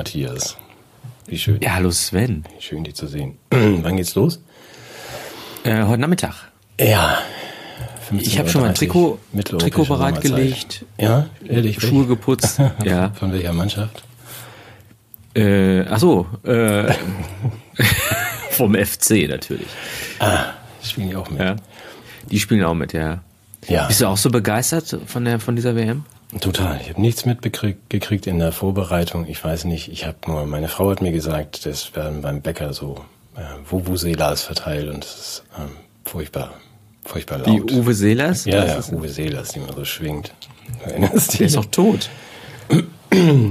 Matthias. Wie schön. Ja, hallo Sven. Schön, dich zu sehen. Wann geht's los? Äh, heute Nachmittag. Ja. Ich habe schon mal ein Trikot, Trikot bereitgelegt. Ja, ehrlich. Schuhe geputzt. ja. Von welcher Mannschaft? Äh, ach so, äh, vom FC natürlich. Ah, spielen die auch mit? Ja. Die spielen auch mit, ja. Ja. Bist du auch so begeistert von der von dieser WM? Total. Ich habe nichts mitgekriegt in der Vorbereitung. Ich weiß nicht. Ich habe nur, meine Frau hat mir gesagt, das werden beim Bäcker so äh, Vuvuzelas verteilt und das ist ähm, furchtbar, furchtbar laut. Die Uwe Seelers? Ja, ja, Uwe Seelers, die man so schwingt. Erinnerst Der ist doch tot.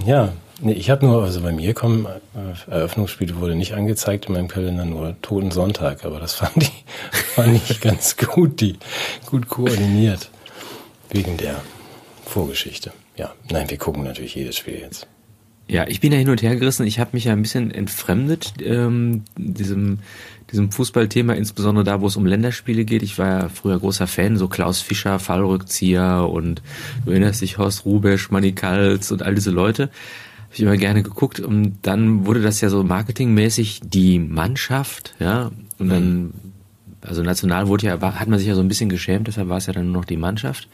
ja, nee, ich habe nur, also bei mir kommen, äh, Eröffnungsspiele wurde nicht angezeigt in meinem Kalender, nur Toten Sonntag, aber das fand ich, fand ich ganz gut, die gut koordiniert. Wegen der Vorgeschichte. Ja, nein, wir gucken natürlich jedes Spiel jetzt. Ja, ich bin ja hin und her gerissen. Ich habe mich ja ein bisschen entfremdet ähm, diesem diesem Fußballthema, insbesondere da, wo es um Länderspiele geht. Ich war ja früher großer Fan, so Klaus Fischer, Fallrückzieher und du erinnerst dich, Horst Rubesch, Manny Kals und all diese Leute. Habe ich immer gerne geguckt und dann wurde das ja so marketingmäßig die Mannschaft, ja, und dann, also national wurde ja, hat man sich ja so ein bisschen geschämt, deshalb war es ja dann nur noch die Mannschaft.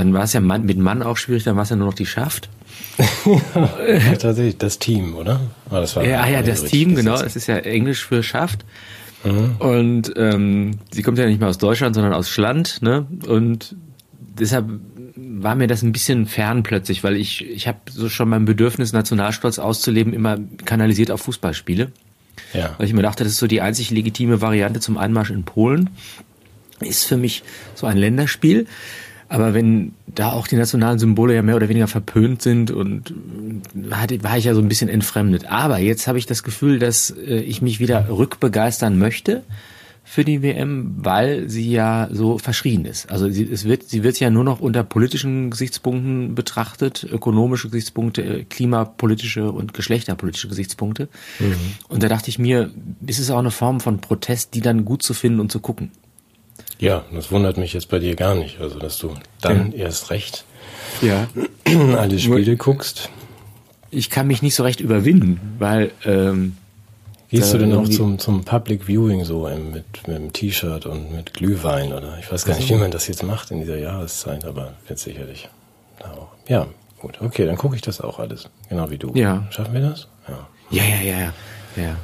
Dann war es ja mit Mann auch schwierig, dann war es ja nur noch die Schaft. ja, tatsächlich, das Team, oder? Ah, das war ja, ja, das Team, genau. Das ist ja Englisch für Schaft. Mhm. Und ähm, sie kommt ja nicht mehr aus Deutschland, sondern aus Schland. Ne? Und deshalb war mir das ein bisschen fern plötzlich, weil ich, ich habe so schon mein Bedürfnis, Nationalstolz auszuleben, immer kanalisiert auf Fußballspiele. Ja. Weil ich mir dachte, das ist so die einzig legitime Variante zum Einmarsch in Polen. Ist für mich so ein Länderspiel. Aber wenn da auch die nationalen Symbole ja mehr oder weniger verpönt sind und hatte, war ich ja so ein bisschen entfremdet. Aber jetzt habe ich das Gefühl, dass äh, ich mich wieder rückbegeistern möchte für die WM, weil sie ja so verschrien ist. Also sie, es wird, sie wird ja nur noch unter politischen Gesichtspunkten betrachtet, ökonomische Gesichtspunkte, äh, klimapolitische und geschlechterpolitische Gesichtspunkte. Mhm. Und da dachte ich mir, ist es auch eine Form von Protest, die dann gut zu finden und zu gucken. Ja, das wundert mich jetzt bei dir gar nicht. Also, dass du dann ja. erst recht ja. alle Spiele guckst. Ich kann mich nicht so recht überwinden, weil. Ähm, Gehst du denn auch zum, zum Public Viewing so mit, mit einem T-Shirt und mit Glühwein oder ich weiß gar nicht, wie man das jetzt macht in dieser Jahreszeit, aber wird sicherlich auch. Ja, gut, okay, dann gucke ich das auch alles, genau wie du. Ja. Schaffen wir das? Ja. Ja, ja, ja, ja.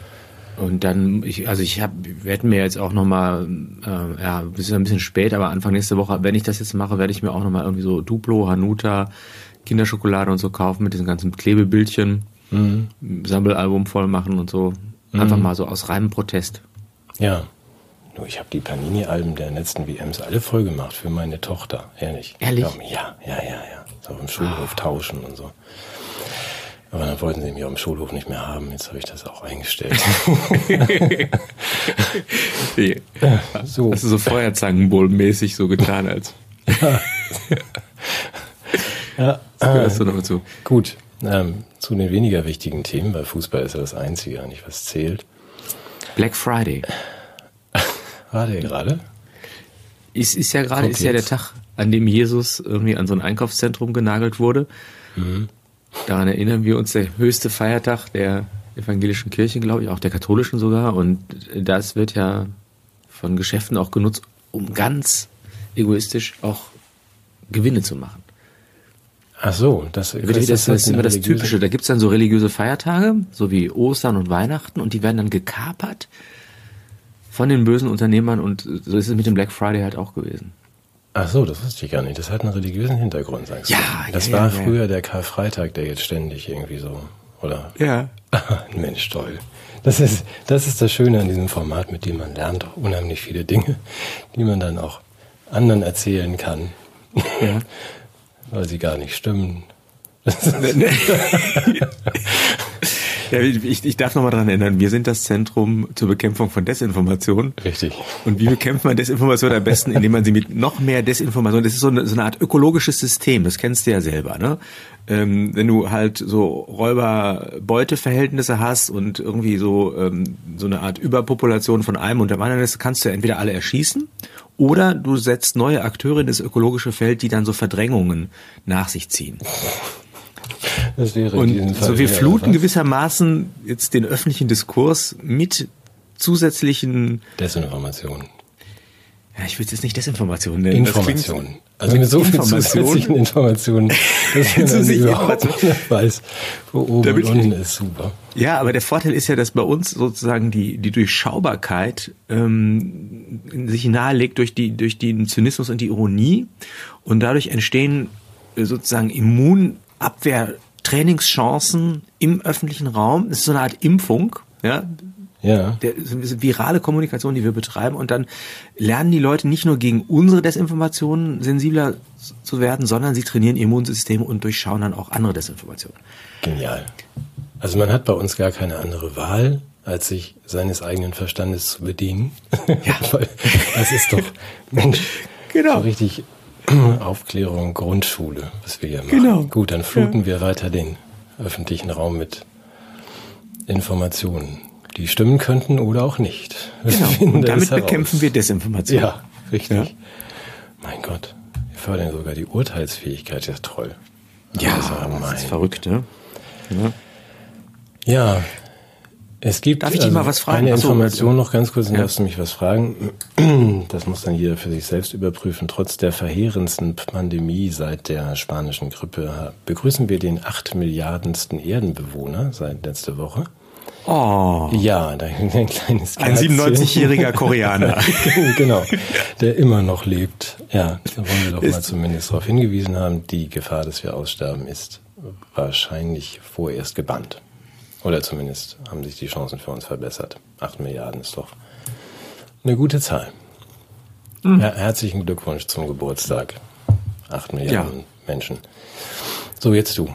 Und dann, ich, also ich habe, werde mir jetzt auch nochmal, äh, ja, es ist ein bisschen spät, aber Anfang nächste Woche, wenn ich das jetzt mache, werde ich mir auch nochmal irgendwie so Duplo, Hanuta, Kinderschokolade und so kaufen mit diesen ganzen Klebebildchen, mhm. Sammelalbum voll machen und so. Einfach mhm. mal so aus reinem Protest. Ja. Nur ich habe die Panini-Alben der letzten WMs alle voll gemacht für meine Tochter, ehrlich. Ehrlich? Ja, ja, ja, ja. So im Schulhof ah. tauschen und so. Aber dann wollten sie mich auf dem Schulhof nicht mehr haben. Jetzt habe ich das auch eingestellt. ja, so. Hast du so Feuerzangenbowl-mäßig so getan als. ja. ja. Das gehörst du noch zu. Gut. Ähm, zu den weniger wichtigen Themen, weil Fußball ist ja das Einzige eigentlich, was zählt. Black Friday. War der gerade? Ist, ist ja gerade, ist ja der Tag, an dem Jesus irgendwie an so ein Einkaufszentrum genagelt wurde. Mhm. Daran erinnern wir uns, der höchste Feiertag der evangelischen Kirche, glaube ich, auch der katholischen sogar. Und das wird ja von Geschäften auch genutzt, um ganz egoistisch auch Gewinne zu machen. Ach so, das, das, das, das ist immer das Typische. Da gibt's dann so religiöse Feiertage, so wie Ostern und Weihnachten, und die werden dann gekapert von den bösen Unternehmern und so ist es mit dem Black Friday halt auch gewesen. Ach so, das wusste ich gar nicht. Das hat einen religiösen Hintergrund, sagst du. Ja, Das ja, war ja, früher der Karfreitag, der jetzt ständig irgendwie so, oder? Ja. Mensch, toll. Das ist, das ist das Schöne an diesem Format, mit dem man lernt auch unheimlich viele Dinge, die man dann auch anderen erzählen kann. Ja. Weil sie gar nicht stimmen. Ja, ich, ich darf nochmal daran erinnern, wir sind das Zentrum zur Bekämpfung von Desinformation. Richtig. Und wie bekämpft man Desinformation am besten, indem man sie mit noch mehr Desinformation, das ist so eine, so eine Art ökologisches System, das kennst du ja selber, ne? Ähm, wenn du halt so Räuber-Beute-Verhältnisse hast und irgendwie so, ähm, so eine Art Überpopulation von einem und dem anderen ist, kannst du entweder alle erschießen oder du setzt neue Akteure in das ökologische Feld, die dann so Verdrängungen nach sich ziehen. Das wäre Und so wir fluten gewissermaßen jetzt den öffentlichen Diskurs mit zusätzlichen, Desinformation. ja, ich will es jetzt nicht Desinformation nennen. das klingt- Information. Also mit so vielen zusätzlichen Informationen, dass man dann überhaupt nicht weiß, wo oben und unten ist. Super. Ja, aber der Vorteil ist ja, dass bei uns sozusagen die, die Durchschaubarkeit ähm, sich nahelegt durch, die, durch den Zynismus und die Ironie und dadurch entstehen sozusagen Immunabwehr-Trainingschancen im öffentlichen Raum. Das ist so eine Art Impfung, ja, Ja. der virale Kommunikation, die wir betreiben. Und dann lernen die Leute nicht nur gegen unsere Desinformationen sensibler zu werden, sondern sie trainieren ihr Immunsystem und durchschauen dann auch andere Desinformationen. Genial. Also man hat bei uns gar keine andere Wahl, als sich seines eigenen Verstandes zu bedienen. Ja. Das ist doch, Mensch, Genau. so richtig Aufklärung, Grundschule, was wir hier machen. Genau. Gut, dann fluten wir weiter den öffentlichen Raum mit Informationen, die stimmen könnten oder auch nicht. Wir Genau. Und das damit bekämpfen wir Desinformation. Ja, richtig. Ja. Mein Gott, wir fördern sogar die Urteilsfähigkeit, ja toll. Ja, Also, das ist verrückt, ne? Ja. Ja, es gibt Darf ich dich mal was fragen? eine Information noch ganz kurz, dann Ja. darfst du mich was fragen. Das muss dann jeder für sich selbst überprüfen. Trotz der verheerendsten Pandemie seit der spanischen Grippe begrüßen wir den acht Milliardensten Erdenbewohner seit letzter Woche. Oh, Ja, da ein kleines ein Kerzchen. 97-jähriger Koreaner. genau, der immer noch lebt. Ja, da wollen wir doch mal zumindest darauf hingewiesen haben, die Gefahr, dass wir aussterben, ist wahrscheinlich vorerst gebannt. Oder zumindest haben sich die Chancen für uns verbessert. Acht Milliarden ist doch eine gute Zahl. Hm. Ja, herzlichen Glückwunsch zum Geburtstag. Acht Milliarden Menschen. So, jetzt du.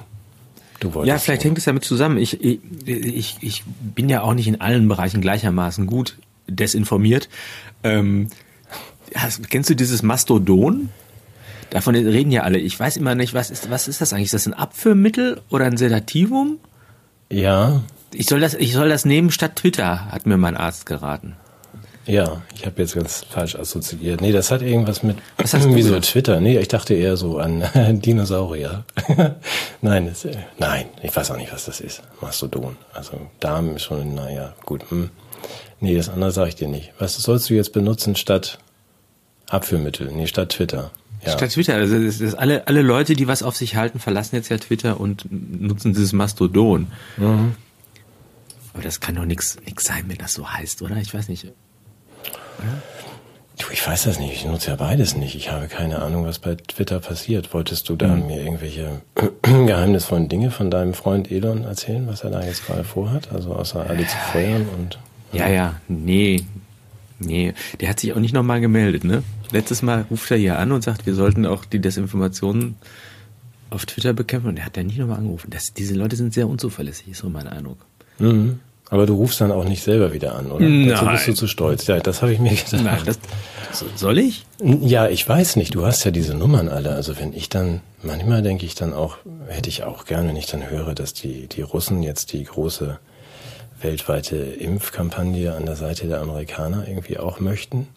Du wolltest. Ja, vielleicht hängt es damit zusammen. Ich, ich, ich, ich bin ja auch nicht in allen Bereichen gleichermaßen gut desinformiert. Ähm, hast, kennst du dieses Mastodon? Davon reden ja alle. Ich weiß immer nicht, was ist, was ist das eigentlich? Ist das ein Abführmittel oder ein Sedativum? Ja, Ich soll das, ich soll das nehmen statt Twitter, hat mir mein Arzt geraten. Ja, ich habe jetzt ganz falsch assoziiert. Nee, das hat irgendwas mit Was hast du wie so gedacht? Twitter. Nee, ich dachte eher so an Dinosaurier. nein, das, nein, ich weiß auch nicht, was das ist. Mastodon. Also Darm ist schon, naja, gut. Hm. Nee, das andere sage ich dir nicht. Was sollst du jetzt benutzen statt Abführmittel? Nee, statt Twitter. Ja. Statt Twitter. Also das ist alle, alle Leute, die was auf sich halten, verlassen jetzt ja Twitter und nutzen dieses Mastodon. Mhm. Aber das kann doch nichts nix sein, wenn das so heißt, oder? Ich weiß nicht. Du, ich weiß das nicht. Ich nutze ja beides nicht. Ich habe keine Ahnung, was bei Twitter passiert. Wolltest du da Mhm. mir irgendwelche geheimnisvollen Dinge von deinem Freund Elon erzählen, was er da jetzt gerade vorhat? Also außer alle zu feuern und Ja, ja, nee. Nee, der hat sich auch nicht nochmal gemeldet, ne? Letztes Mal ruft er hier an und sagt, wir sollten auch die Desinformationen auf Twitter bekämpfen und er hat ja nicht nochmal angerufen. Das, diese Leute sind sehr unzuverlässig, ist so mein Eindruck. Mhm. Aber du rufst dann auch nicht selber wieder an, oder? Dazu Nein. bist du zu stolz. Ja, das habe ich mir gedacht. Nein, das, so- soll ich? ja, ich weiß nicht. Du hast ja diese Nummern alle. Also wenn ich dann, manchmal denke ich dann auch, hätte ich auch gerne, wenn ich dann höre, dass die, die Russen jetzt die große weltweite Impfkampagne an der Seite der Amerikaner irgendwie auch möchten.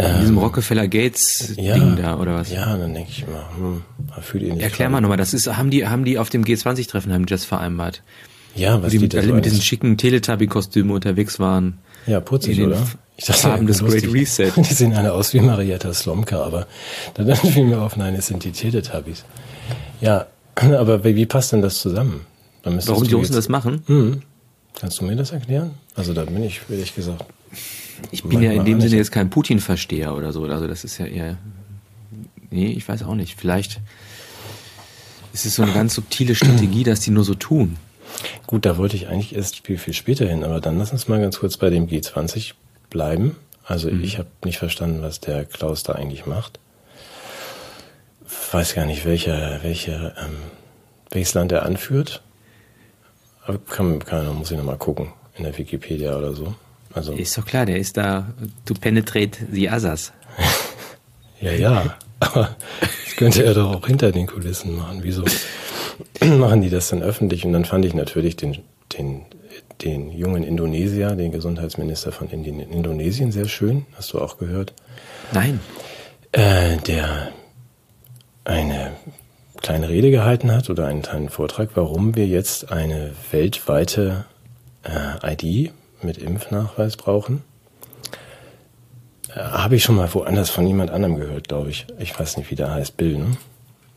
In diesem Rockefeller Gates Ding da, oder was? Ähm, Ja, dann denke ich immer, hm, fühlt ihr nicht Erklär gerade- mal nochmal, das ist, haben die, haben die auf dem G20-Treffen, haben die das vereinbart? Ja, was die die, mit, alle mit diesen schicken Teletubby-Kostümen unterwegs waren. Ja, putzig, oder? F- Farben des. Great Reset. Die sehen alle aus wie Marietta Slomka, aber dann fiel mir auf, nein, es sind die Teletubbies. Ja, aber wie, passt denn das zusammen? Warum die Russen das machen? Hm. Kannst du mir das erklären? Also da bin ich, ehrlich gesagt. Ich bin ja in dem. Sinne jetzt kein Putin-Versteher oder so. Also das ist ja eher. Nee, ich weiß auch nicht. Vielleicht ist es so eine ganz subtile Strategie, dass die nur so tun. Gut, da wollte ich eigentlich erst viel, viel später hin, aber dann lass uns mal ganz kurz bei dem G20 bleiben. Also Mhm. ich habe nicht verstanden, was der Klaus da eigentlich macht. Weiß gar nicht, welcher, welche, ähm, welches Land er anführt. Aber kann, kann, muss ich nochmal gucken in der Wikipedia oder so. Also Ist doch klar, der ist da to penetrate the others. ja, ja. Aber das könnte er doch auch hinter den Kulissen machen. Wieso machen die das dann öffentlich? Und dann fand ich natürlich den, den, den jungen Indonesier, den Gesundheitsminister von Indien, Indonesien, sehr schön. Hast du auch gehört? Nein. Äh, der eine kleine Rede gehalten hat oder einen kleinen Vortrag, warum wir jetzt eine weltweite äh, ID mit Impfnachweis brauchen. Äh, Habe ich schon mal woanders von jemand anderem gehört, glaube ich. Ich weiß nicht, wie der heißt, Bill, ne?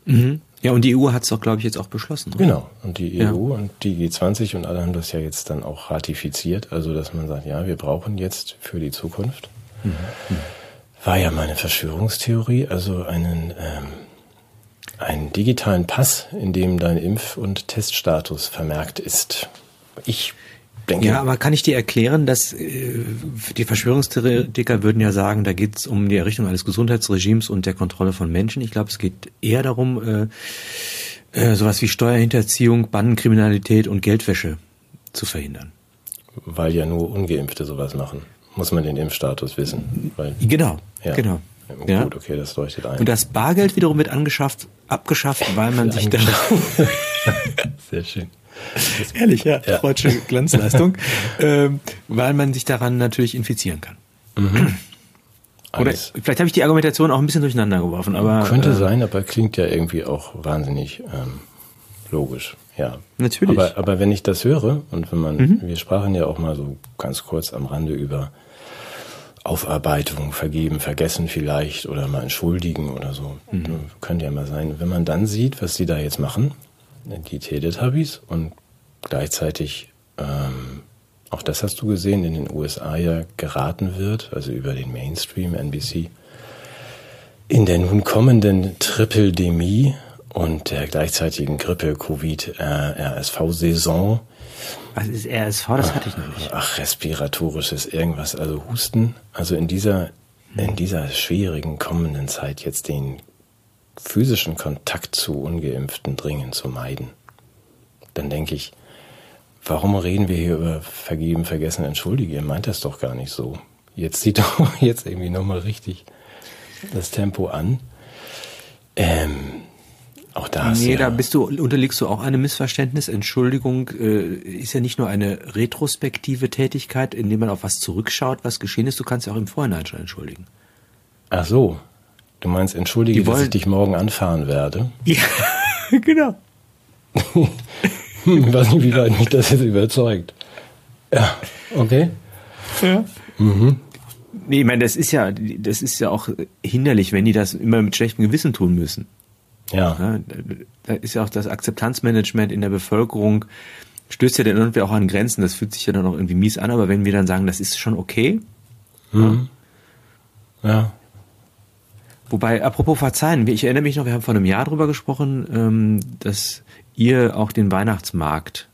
Mhm. Ja, und die EU hat es doch, glaube ich, jetzt auch beschlossen. Oder? Genau. Und die EU ja. und die G20 und alle haben das ja jetzt dann auch ratifiziert. Also, dass man sagt, ja, wir brauchen jetzt für die Zukunft. Mhm. War ja meine Verschwörungstheorie, also einen, ähm, einen digitalen Pass, in dem dein Impf- und Teststatus vermerkt ist. Ich denke. Ja, aber kann ich dir erklären, dass äh, die Verschwörungstheoretiker würden ja sagen, da geht es um die Errichtung eines Gesundheitsregimes und der Kontrolle von Menschen. Ich glaube, es geht eher darum, äh, äh, sowas wie Steuerhinterziehung, Bandenkriminalität und Geldwäsche zu verhindern. Weil ja nur Ungeimpfte sowas machen. Muss man den Impfstatus wissen. Weil, genau, ja. genau. Ja, Gut, okay, das leuchtet ein. Und das Bargeld wiederum wird angeschafft, abgeschafft, weil man sich dann... Sehr schön. Ehrlich, ja, ja. freudsche Glanzleistung, ähm, weil man sich daran natürlich infizieren kann. Mhm. Oder vielleicht habe ich die Argumentation auch ein bisschen durcheinander geworfen, aber könnte äh, sein, aber klingt ja irgendwie auch wahnsinnig ähm, logisch. Ja, natürlich. Aber, aber wenn ich das höre und wenn man, mhm. wir sprachen ja auch mal so ganz kurz am Rande über Aufarbeitung, vergeben, vergessen vielleicht oder mal entschuldigen oder so. Mhm. Könnte ja mal sein. Wenn man dann sieht, was die da jetzt machen, die Teletubbies und gleichzeitig, ähm, auch das hast du gesehen, in den USA ja geraten wird, also über den Mainstream, NBC, in der nun kommenden Tripeldemie und der gleichzeitigen Grippe-Covid-RSV-Saison. Was ist RSV? Das hatte ich noch nicht. Ach, respiratorisches irgendwas, also Husten. Also in dieser, in dieser schwierigen kommenden Zeit jetzt den physischen Kontakt zu ungeimpften dringend zu meiden. Dann denke ich, warum reden wir hier über vergeben, vergessen, entschuldige? Ihr meint das doch gar nicht so. Jetzt sieht doch jetzt irgendwie nochmal richtig das Tempo an. Ähm, auch da Nee, ja da bist du, unterliegst du auch einem Missverständnis. Entschuldigung äh, ist ja nicht nur eine retrospektive Tätigkeit, indem man auf was zurückschaut, was geschehen ist. Du kannst ja auch im Vorhinein schon entschuldigen. Ach so. Du meinst, entschuldige, dass ich dich morgen anfahren werde? Ja, genau. ich weiß nicht, wie weit mich das jetzt überzeugt. Ja, okay. Ja. Mhm. Nee, ich meine, das ist ja, das ist ja auch hinderlich, wenn die das immer mit schlechtem Gewissen tun müssen. Ja. da ist ja auch das Akzeptanzmanagement in der Bevölkerung stößt ja dann irgendwie auch an Grenzen. Das fühlt sich ja dann auch irgendwie mies an, aber wenn wir dann sagen, das ist schon okay. Mhm. Ja. ja. Wobei, apropos Verzeihen, ich erinnere mich noch, wir haben vor einem Jahr drüber gesprochen, ähm, dass ihr auch den Weihnachtsmarkt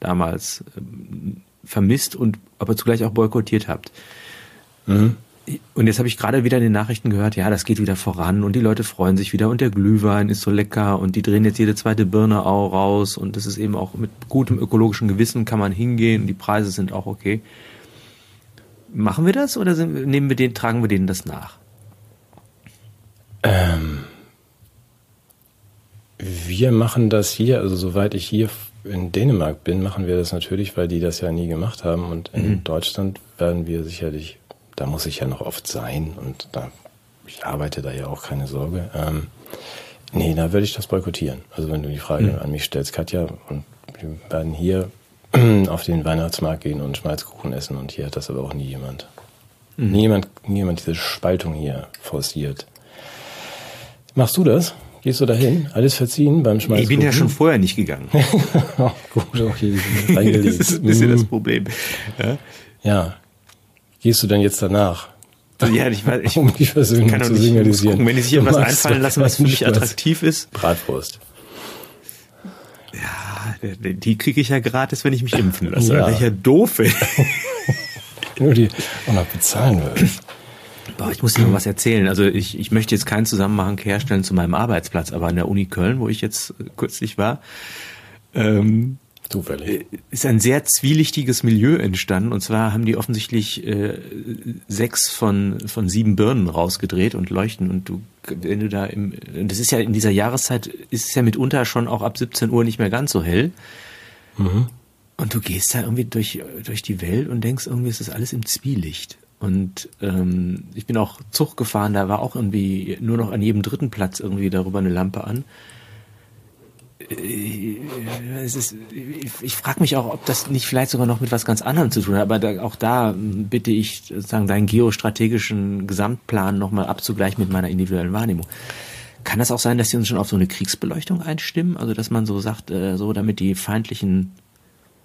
damals ähm, vermisst und aber zugleich auch boykottiert habt. Mhm. Und jetzt habe ich gerade wieder in den Nachrichten gehört, ja, das geht wieder voran und die Leute freuen sich wieder und der Glühwein ist so lecker und die drehen jetzt jede zweite Birne auch raus und das ist eben auch mit gutem ökologischen Gewissen kann man hingehen und die Preise sind auch okay. Machen wir das oder sind, nehmen wir den, tragen wir denen das nach? Ähm, wir machen das hier, also soweit ich hier in Dänemark bin, machen wir das natürlich, weil die das ja nie gemacht haben. Und in mhm. Deutschland werden wir sicherlich, da muss ich ja noch oft sein und da, ich arbeite da ja auch keine Sorge. Ähm, nee, da würde ich das boykottieren. Also wenn du die Frage mhm. an mich stellst, Katja, und wir werden hier auf den Weihnachtsmarkt gehen und Schmalzkuchen essen und hier hat das aber auch nie jemand. Mhm. Niemand, niemand diese Spaltung hier forciert. Machst du das? Gehst du dahin? Alles verziehen beim Schmeißen? Ich bin ja schon vorher nicht gegangen. gut, okay. das ist ein bisschen das Problem. Ja? ja. Gehst du denn jetzt danach? Ja, ich weiß, ich, um die Versöhnung kann zu signalisieren. Gucken, wenn die sich irgendwas einfallen lassen, was für mich attraktiv ist. Bratwurst. Ja, die kriege ich ja gratis, wenn ich mich impfen lasse. Ja. Welcher doof, ey. Nur die auch noch bezahlen würde. Boah, ich muss dir noch was erzählen. Also ich, ich möchte jetzt keinen Zusammenhang herstellen zu meinem Arbeitsplatz, aber an der Uni Köln, wo ich jetzt kürzlich war, ähm, Zufällig. Äh, ist ein sehr zwielichtiges Milieu entstanden. Und zwar haben die offensichtlich äh, sechs von, von sieben Birnen rausgedreht und leuchten. Und du, wenn du da im, das ist ja in dieser Jahreszeit, ist es ja mitunter schon auch ab 17 Uhr nicht mehr ganz so hell. Mhm. Und du gehst da irgendwie durch, durch die Welt und denkst, irgendwie ist das alles im Zwielicht. Und ähm, ich bin auch Zug gefahren, da war auch irgendwie nur noch an jedem dritten Platz irgendwie darüber eine Lampe an. Äh, es ist, ich frage mich auch, ob das nicht vielleicht sogar noch mit was ganz anderem zu tun hat. Aber da, auch da bitte ich, sozusagen deinen geostrategischen Gesamtplan nochmal abzugleichen mit meiner individuellen Wahrnehmung. Kann das auch sein, dass sie uns schon auf so eine Kriegsbeleuchtung einstimmen? Also dass man so sagt, äh, so damit die feindlichen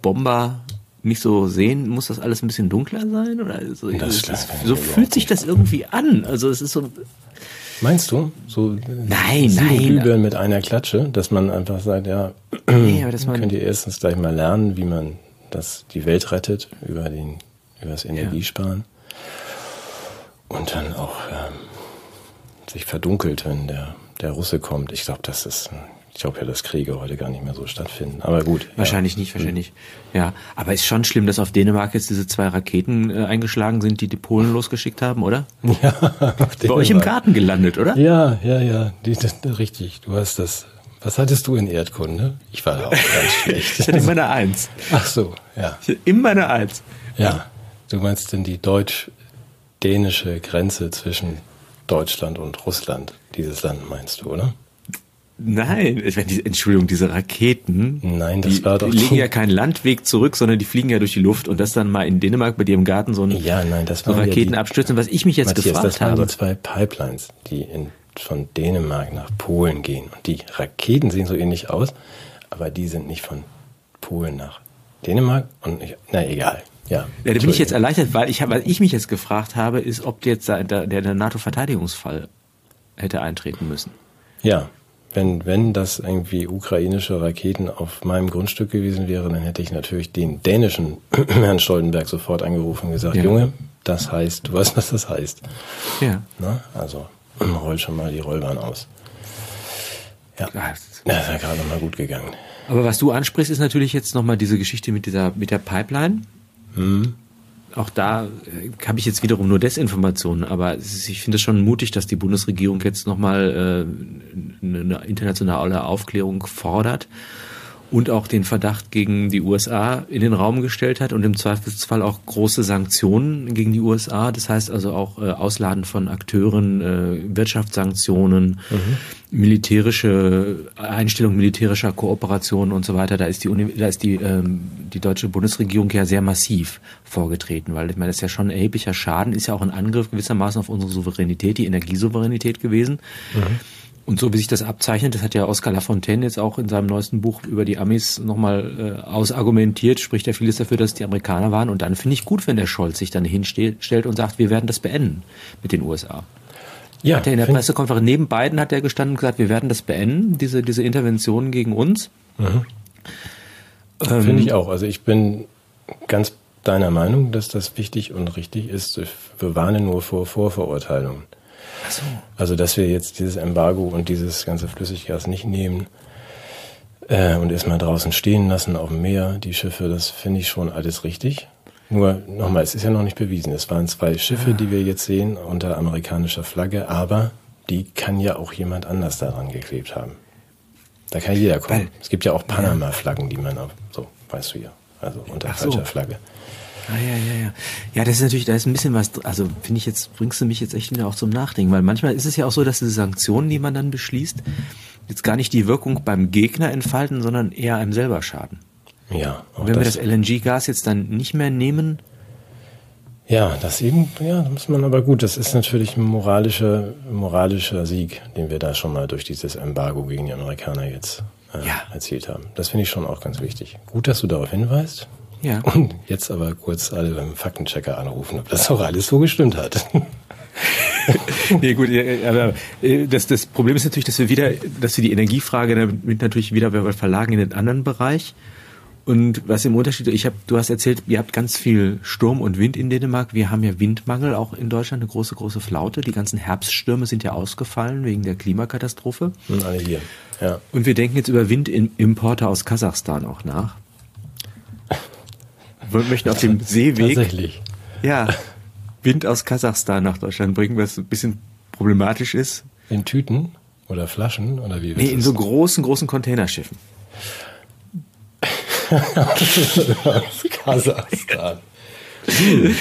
Bomber nicht so sehen, muss das alles ein bisschen dunkler sein? Oder so, Das- das so fühlt sich das irgendwie an. Also es ist so. Meinst du? So Nein, nein. Glühbirnen mit einer Klatsche, dass man einfach sagt, ja, Nee, aber dass man, könnt ihr erstens gleich mal lernen, wie man das die Welt rettet über den über das Energiesparen und dann auch ähm, sich verdunkelt, wenn der der Russe kommt. Ich glaube, das ist ich glaube ja, dass Kriege heute gar nicht mehr so stattfinden. Aber gut. ja. Wahrscheinlich nicht, wahrscheinlich. Ja, aber ist schon schlimm, dass auf Dänemark jetzt diese zwei Raketen äh, eingeschlagen sind, die die Polen losgeschickt haben, oder? Ja, Bei euch im. Garten gelandet, oder? Ja, ja, ja, die, das, richtig. Du hast das. Was hattest du in Erdkunde? Ich war da auch ganz schlecht. Ich hatte immer eine Eins. Ach so, ja. Ich hatte immer eine Eins. Ja, du meinst denn die deutsch-dänische Grenze zwischen Deutschland und Russland? Dieses Land meinst du, oder? Nein, ich meine, die, Entschuldigung, diese Raketen, Nein, das die, war doch die legen ja keinen Landweg zurück, sondern die fliegen ja durch die Luft und das dann mal in Dänemark bei dir im Garten so ein Ja, nein, das so waren ja Raketen die- abstürzen. Was ich mich jetzt Matthias, gefragt das waren habe, die zwei Pipelines, die in, von Dänemark nach Polen gehen. Und die Raketen sehen so ähnlich aus, aber die sind nicht von Polen nach Dänemark. Und ich, na egal. Ja, ja, da bin ich jetzt erleichtert, weil ich, was ich mich jetzt gefragt habe, ist, ob jetzt der, der NATO-Verteidigungsfall hätte eintreten müssen. Ja, wenn, wenn das irgendwie ukrainische Raketen auf meinem Grundstück gewesen wäre, dann hätte ich natürlich den dänischen Herrn Stoltenberg sofort angerufen und gesagt, Ja. Junge, das heißt, du weißt, was das heißt. Ja. Na, also roll schon mal die Rollbahn aus. Ja, Ja, das ist ja gerade mal gut gegangen. Aber was du ansprichst, ist natürlich jetzt nochmal diese Geschichte mit dieser, mit der Pipeline. Auch da äh, habe ich jetzt wiederum nur Desinformationen, aber ich finde es schon mutig, dass die Bundesregierung jetzt nochmal äh, eine internationale Aufklärung fordert und auch den Verdacht gegen die USA in den Raum gestellt hat und im Zweifelsfall auch große Sanktionen gegen die USA. Das heißt also auch äh, Ausladen von Akteuren, äh, Wirtschaftssanktionen, militärische Einstellung militärischer Kooperation und so weiter. Da ist die, Uni, da ist die, ähm, die deutsche Bundesregierung ja sehr massiv vorgetreten, weil ich meine, das ist ja schon ein erheblicher Schaden, ist ja auch ein Angriff gewissermaßen auf unsere Souveränität, die Energiesouveränität gewesen. Und so wie sich das abzeichnet, das hat ja Oscar Lafontaine jetzt auch in seinem neuesten Buch über die Amis nochmal äh, ausargumentiert, spricht ja vieles dafür, dass die Amerikaner waren. Und dann finde ich gut, wenn der Scholz sich dann hinstellt und sagt, wir werden das beenden mit den USA. Ja, Hat er in der Pressekonferenz neben Biden hat er gestanden und gesagt, wir werden das beenden, diese, diese Interventionen gegen uns. Ähm, Finde ich auch. Also ich bin ganz deiner Meinung, dass das wichtig und richtig ist. Wir warnen nur vor Vorverurteilungen. Ach so. Also dass wir jetzt dieses Embargo und dieses ganze Flüssiggas nicht nehmen äh, und erstmal draußen stehen lassen auf dem Meer, die Schiffe, das finde ich schon alles richtig. Nur nochmal, es ist ja noch nicht bewiesen. Es waren zwei Schiffe, die wir jetzt sehen unter amerikanischer Flagge, aber die kann ja auch jemand anders daran geklebt haben. Da kann jeder kommen. Weil- es gibt ja auch Panama-Flaggen, die man auf, so, weißt du ja, also unter Ach so. falscher Flagge. Ah, ja, ja, ja. Ja, das ist natürlich, da ist ein bisschen was, also finde ich jetzt, bringst du mich jetzt echt wieder auch zum Nachdenken, weil manchmal ist es ja auch so, dass diese Sanktionen, die man dann beschließt, jetzt gar nicht die Wirkung beim Gegner entfalten, sondern eher einem selber schaden. Ja, Und wenn wir das LNG-Gas jetzt dann nicht mehr nehmen, Ja, das eben, ja, da muss man aber gut, das ist natürlich ein moralischer, moralischer Sieg, den wir da schon mal durch dieses Embargo gegen die Amerikaner jetzt äh, Ja. erzielt haben. Das finde ich schon auch ganz wichtig. Gut, dass du darauf hinweist. Ja. Und jetzt aber kurz alle beim Faktenchecker anrufen, ob das auch alles so gestimmt hat. nee, gut, aber äh, das, das Problem ist natürlich, dass wir wieder, dass wir die Energiefrage damit natürlich wieder verlagern in den anderen Bereich. Und was im Unterschied, ich habe, du hast erzählt, ihr habt ganz viel Sturm und Wind in Dänemark. Wir haben ja Windmangel auch in Deutschland, eine große, große Flaute. Die ganzen Herbststürme sind ja ausgefallen wegen der Klimakatastrophe. Und alle hier. Ja. Und wir denken jetzt über Windimporte aus Kasachstan auch nach. Wir möchten auf dem Seeweg Tatsächlich. ja, Wind aus Kasachstan nach Deutschland bringen, was ein bisschen problematisch ist. In Tüten oder Flaschen oder wie Nee, in so großen, großen Containerschiffen. Kasachstan. Ich habe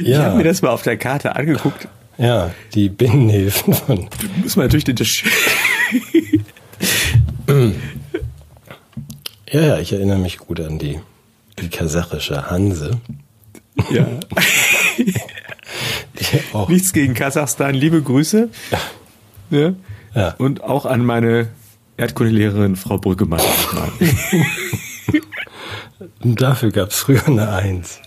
ja, mir das mal auf der Karte angeguckt. ja, die Binnenhilfen von Muss man natürlich den Tisch. Ja, ja, ich erinnere mich gut an die, die kasachische Hanse. Ja. Nichts gegen Kasachstan, liebe Grüße. Ja. ja. ja. Und auch an meine Erdkundelehrerin Frau Brüggemann. Und dafür gab es früher eine Eins.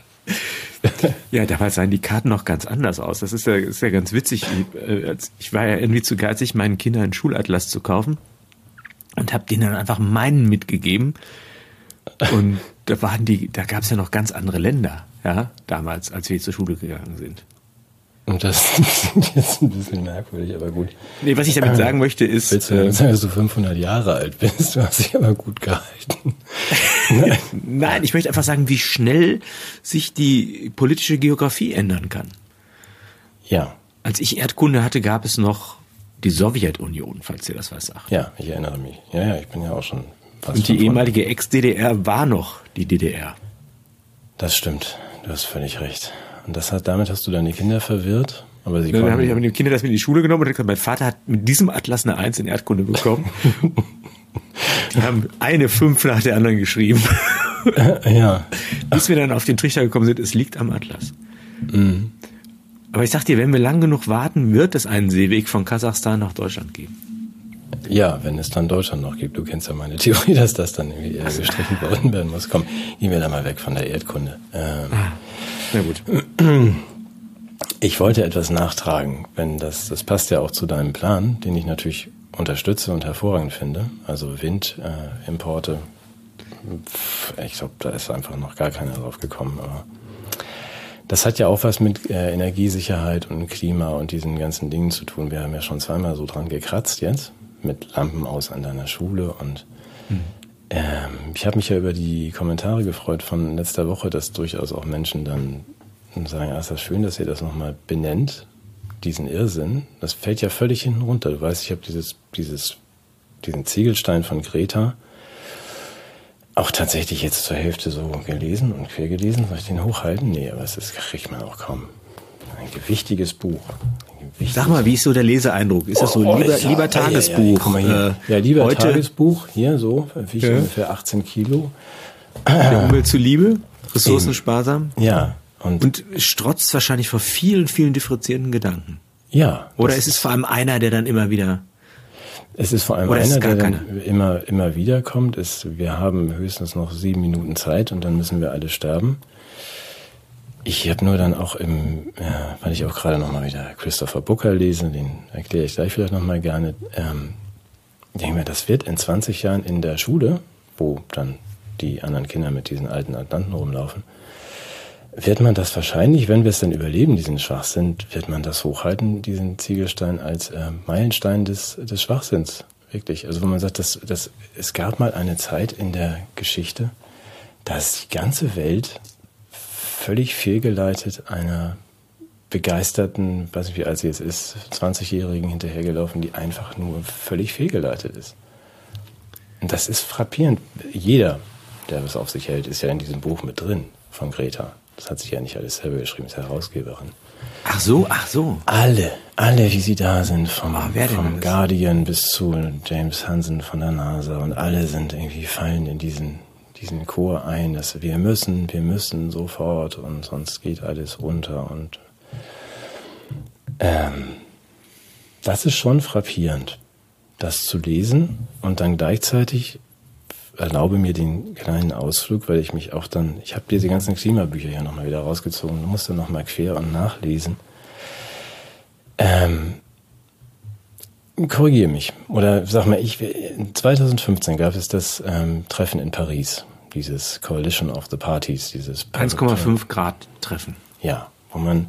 ja, damals sahen die Karten noch ganz anders aus. Das ist ja, ist ja ganz witzig. Ich, äh, ich war ja irgendwie zu geizig, meinen Kindern einen Schulatlas zu kaufen und habe denen dann einfach meinen mitgegeben. Und da waren die, da gab es ja noch ganz andere Länder, ja, damals, als wir zur Schule gegangen sind. Und das klingt jetzt ein bisschen merkwürdig, aber gut. Nee, was ich damit sagen möchte ist. Willst du äh, sagen, dass du 500 Jahre alt bist? Du hast dich aber gut gehalten. Nein. Nein, ich möchte einfach sagen, wie schnell sich die politische Geografie ändern kann. Ja. Als ich Erdkunde hatte, gab es noch die Sowjetunion, falls ihr das was sagt. Ja, ich erinnere mich. Ja, ja, ich bin ja auch schon. Und die ehemalige Ex-DDR war noch die DDR. Das stimmt. Du hast völlig recht. Und das hat, damit hast du deine Kinder verwirrt? Aber sie dann habe ich die Kinder das mit in die Schule genommen und gesagt, mein Vater hat mit diesem Atlas eine Eins in Erdkunde bekommen. die haben eine Fünf nach der anderen geschrieben. ja. Bis wir dann auf den Trichter gekommen sind, es liegt am Atlas. Mhm. Aber ich sag dir, wenn wir lang genug warten, wird es einen Seeweg von Kasachstan nach Deutschland geben. Ja, wenn es dann Deutschland noch gibt. Du kennst ja meine Theorie, dass das dann irgendwie eher gestrichen worden werden muss. Komm, gehen wir da mal weg von der Erdkunde. Ähm, ah, na gut. Ich wollte etwas nachtragen, wenn das, das passt ja auch zu deinem Plan, den ich natürlich unterstütze und hervorragend finde. Also Windimporte. Äh, ich glaube, da ist einfach noch gar keiner drauf gekommen, aber das hat ja auch was mit äh, Energiesicherheit und Klima und diesen ganzen Dingen zu tun. Wir haben ja schon zweimal so dran gekratzt jetzt mit Lampen aus an deiner Schule und mhm. ähm, ich habe mich ja über die Kommentare gefreut von letzter Woche, dass durchaus auch Menschen dann sagen, ah, ist das schön, dass ihr das nochmal benennt, diesen Irrsinn. Das fällt ja völlig hinten runter. Du weißt, ich habe dieses, dieses, diesen Ziegelstein von Greta auch tatsächlich jetzt zur Hälfte so gelesen und quer gelesen. Soll ich den hochhalten? Nee, aber ist, kriegt man auch kaum. Ein gewichtiges Buch. Ein gewichtiges Sag mal, wie ist so der Leseeindruck? Ist das so oh, lieber, lieber Tagesbuch? Ja, ja, ja, ja, lieber heute? Tagesbuch, hier so, wiegt ja. ungefähr 18 Kilo. Der Umwelt zuliebe, ressourcensparsam. Ja. Und, und strotzt wahrscheinlich vor vielen, vielen differenzierten Gedanken. Ja. Oder ist es vor allem einer, der dann immer wieder es ist vor allem einer, der dann immer, immer wieder kommt. Ist, wir haben höchstens noch sieben Minuten Zeit und dann müssen wir alle sterben. Ich habe nur dann auch im, ja, weil ich auch gerade nochmal wieder Christopher Booker lese, den erkläre ich gleich vielleicht nochmal gerne. Ähm, denke mir, das wird in 20 Jahren in der Schule, wo dann die anderen Kinder mit diesen alten Atlanten rumlaufen, wird man das wahrscheinlich, wenn wir es denn überleben, diesen Schwachsinn, wird man das hochhalten, diesen Ziegelstein als äh, Meilenstein des, des Schwachsinns. Wirklich. Also wenn man sagt, dass, dass, es gab mal eine Zeit in der Geschichte, da ist die ganze Welt völlig fehlgeleitet einer begeisterten, weiß nicht wie alt sie jetzt ist, 20-Jährigen hinterhergelaufen, die einfach nur völlig fehlgeleitet ist. Und das ist frappierend. Jeder, der was auf sich hält, ist ja in diesem Buch mit drin von Greta. Das hat sich ja nicht alles selber geschrieben, ist Herausgeberin. Ach so, ach so. Alle, alle, wie sie da sind, vom, oh, vom Guardian bis zu James Hansen von der NASA und alle sind irgendwie fallen in diesen, diesen Chor ein, dass wir müssen, wir müssen sofort und sonst geht alles runter und ähm, das ist schon frappierend, das zu lesen und dann gleichzeitig erlaube mir den kleinen Ausflug, weil ich mich auch dann, ich habe diese ganzen Klimabücher hier nochmal wieder rausgezogen, musste nochmal quer und nachlesen. Ähm, korrigiere mich. Oder sag mal, ich, 2015 gab es das ähm, Treffen in Paris, dieses Coalition of the Parties, dieses 1,5 Grad Treffen. Ja, wo man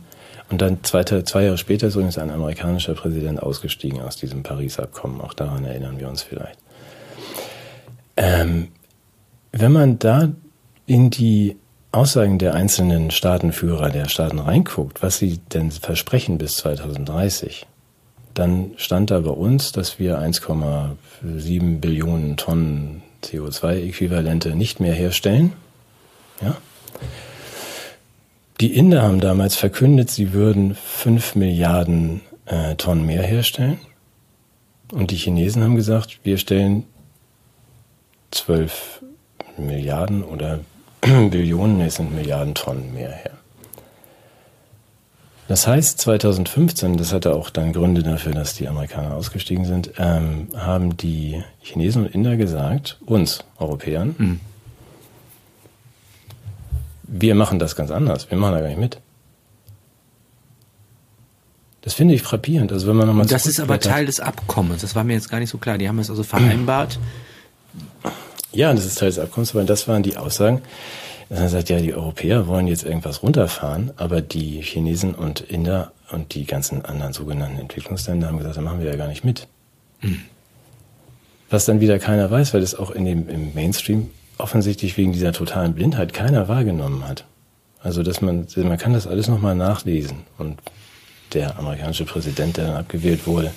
und dann zwei, zwei Jahre später ist übrigens ein amerikanischer Präsident ausgestiegen aus diesem Paris-Abkommen. Auch daran erinnern wir uns vielleicht. Ähm, wenn man da in die Aussagen der einzelnen Staatenführer der Staaten reinguckt, was sie denn versprechen bis 2030, dann stand da bei uns, dass wir 1,7 Billionen Tonnen CO2-Äquivalente nicht mehr herstellen. Ja? Die Inder haben damals verkündet, sie würden 5 Milliarden äh, Tonnen mehr herstellen. Und die Chinesen haben gesagt, wir stellen 12, Milliarden oder Billionen, es sind Milliarden Tonnen mehr her. Das heißt, 2015, das hatte auch dann Gründe dafür, dass die Amerikaner ausgestiegen sind, ähm, haben die Chinesen und Inder gesagt, uns Europäern, mhm. wir machen das ganz anders, wir machen da gar nicht mit. Das finde ich frappierend. Also wenn man nochmal Das ist aber Teil des Abkommens. Das war mir jetzt gar nicht so klar. Die haben es also vereinbart. Ja, das ist Teil des Abkommens, weil das waren die Aussagen. Dann sagt ja, die Europäer wollen jetzt irgendwas runterfahren, aber die Chinesen und Inder und die ganzen anderen sogenannten Entwicklungsländer haben gesagt, da machen wir ja gar nicht mit. Mhm. Was dann wieder keiner weiß, weil das auch in dem, im Mainstream offensichtlich wegen dieser totalen Blindheit keiner wahrgenommen hat. Also, dass man, man kann das alles nochmal nachlesen und der amerikanische Präsident, der dann abgewählt wurde,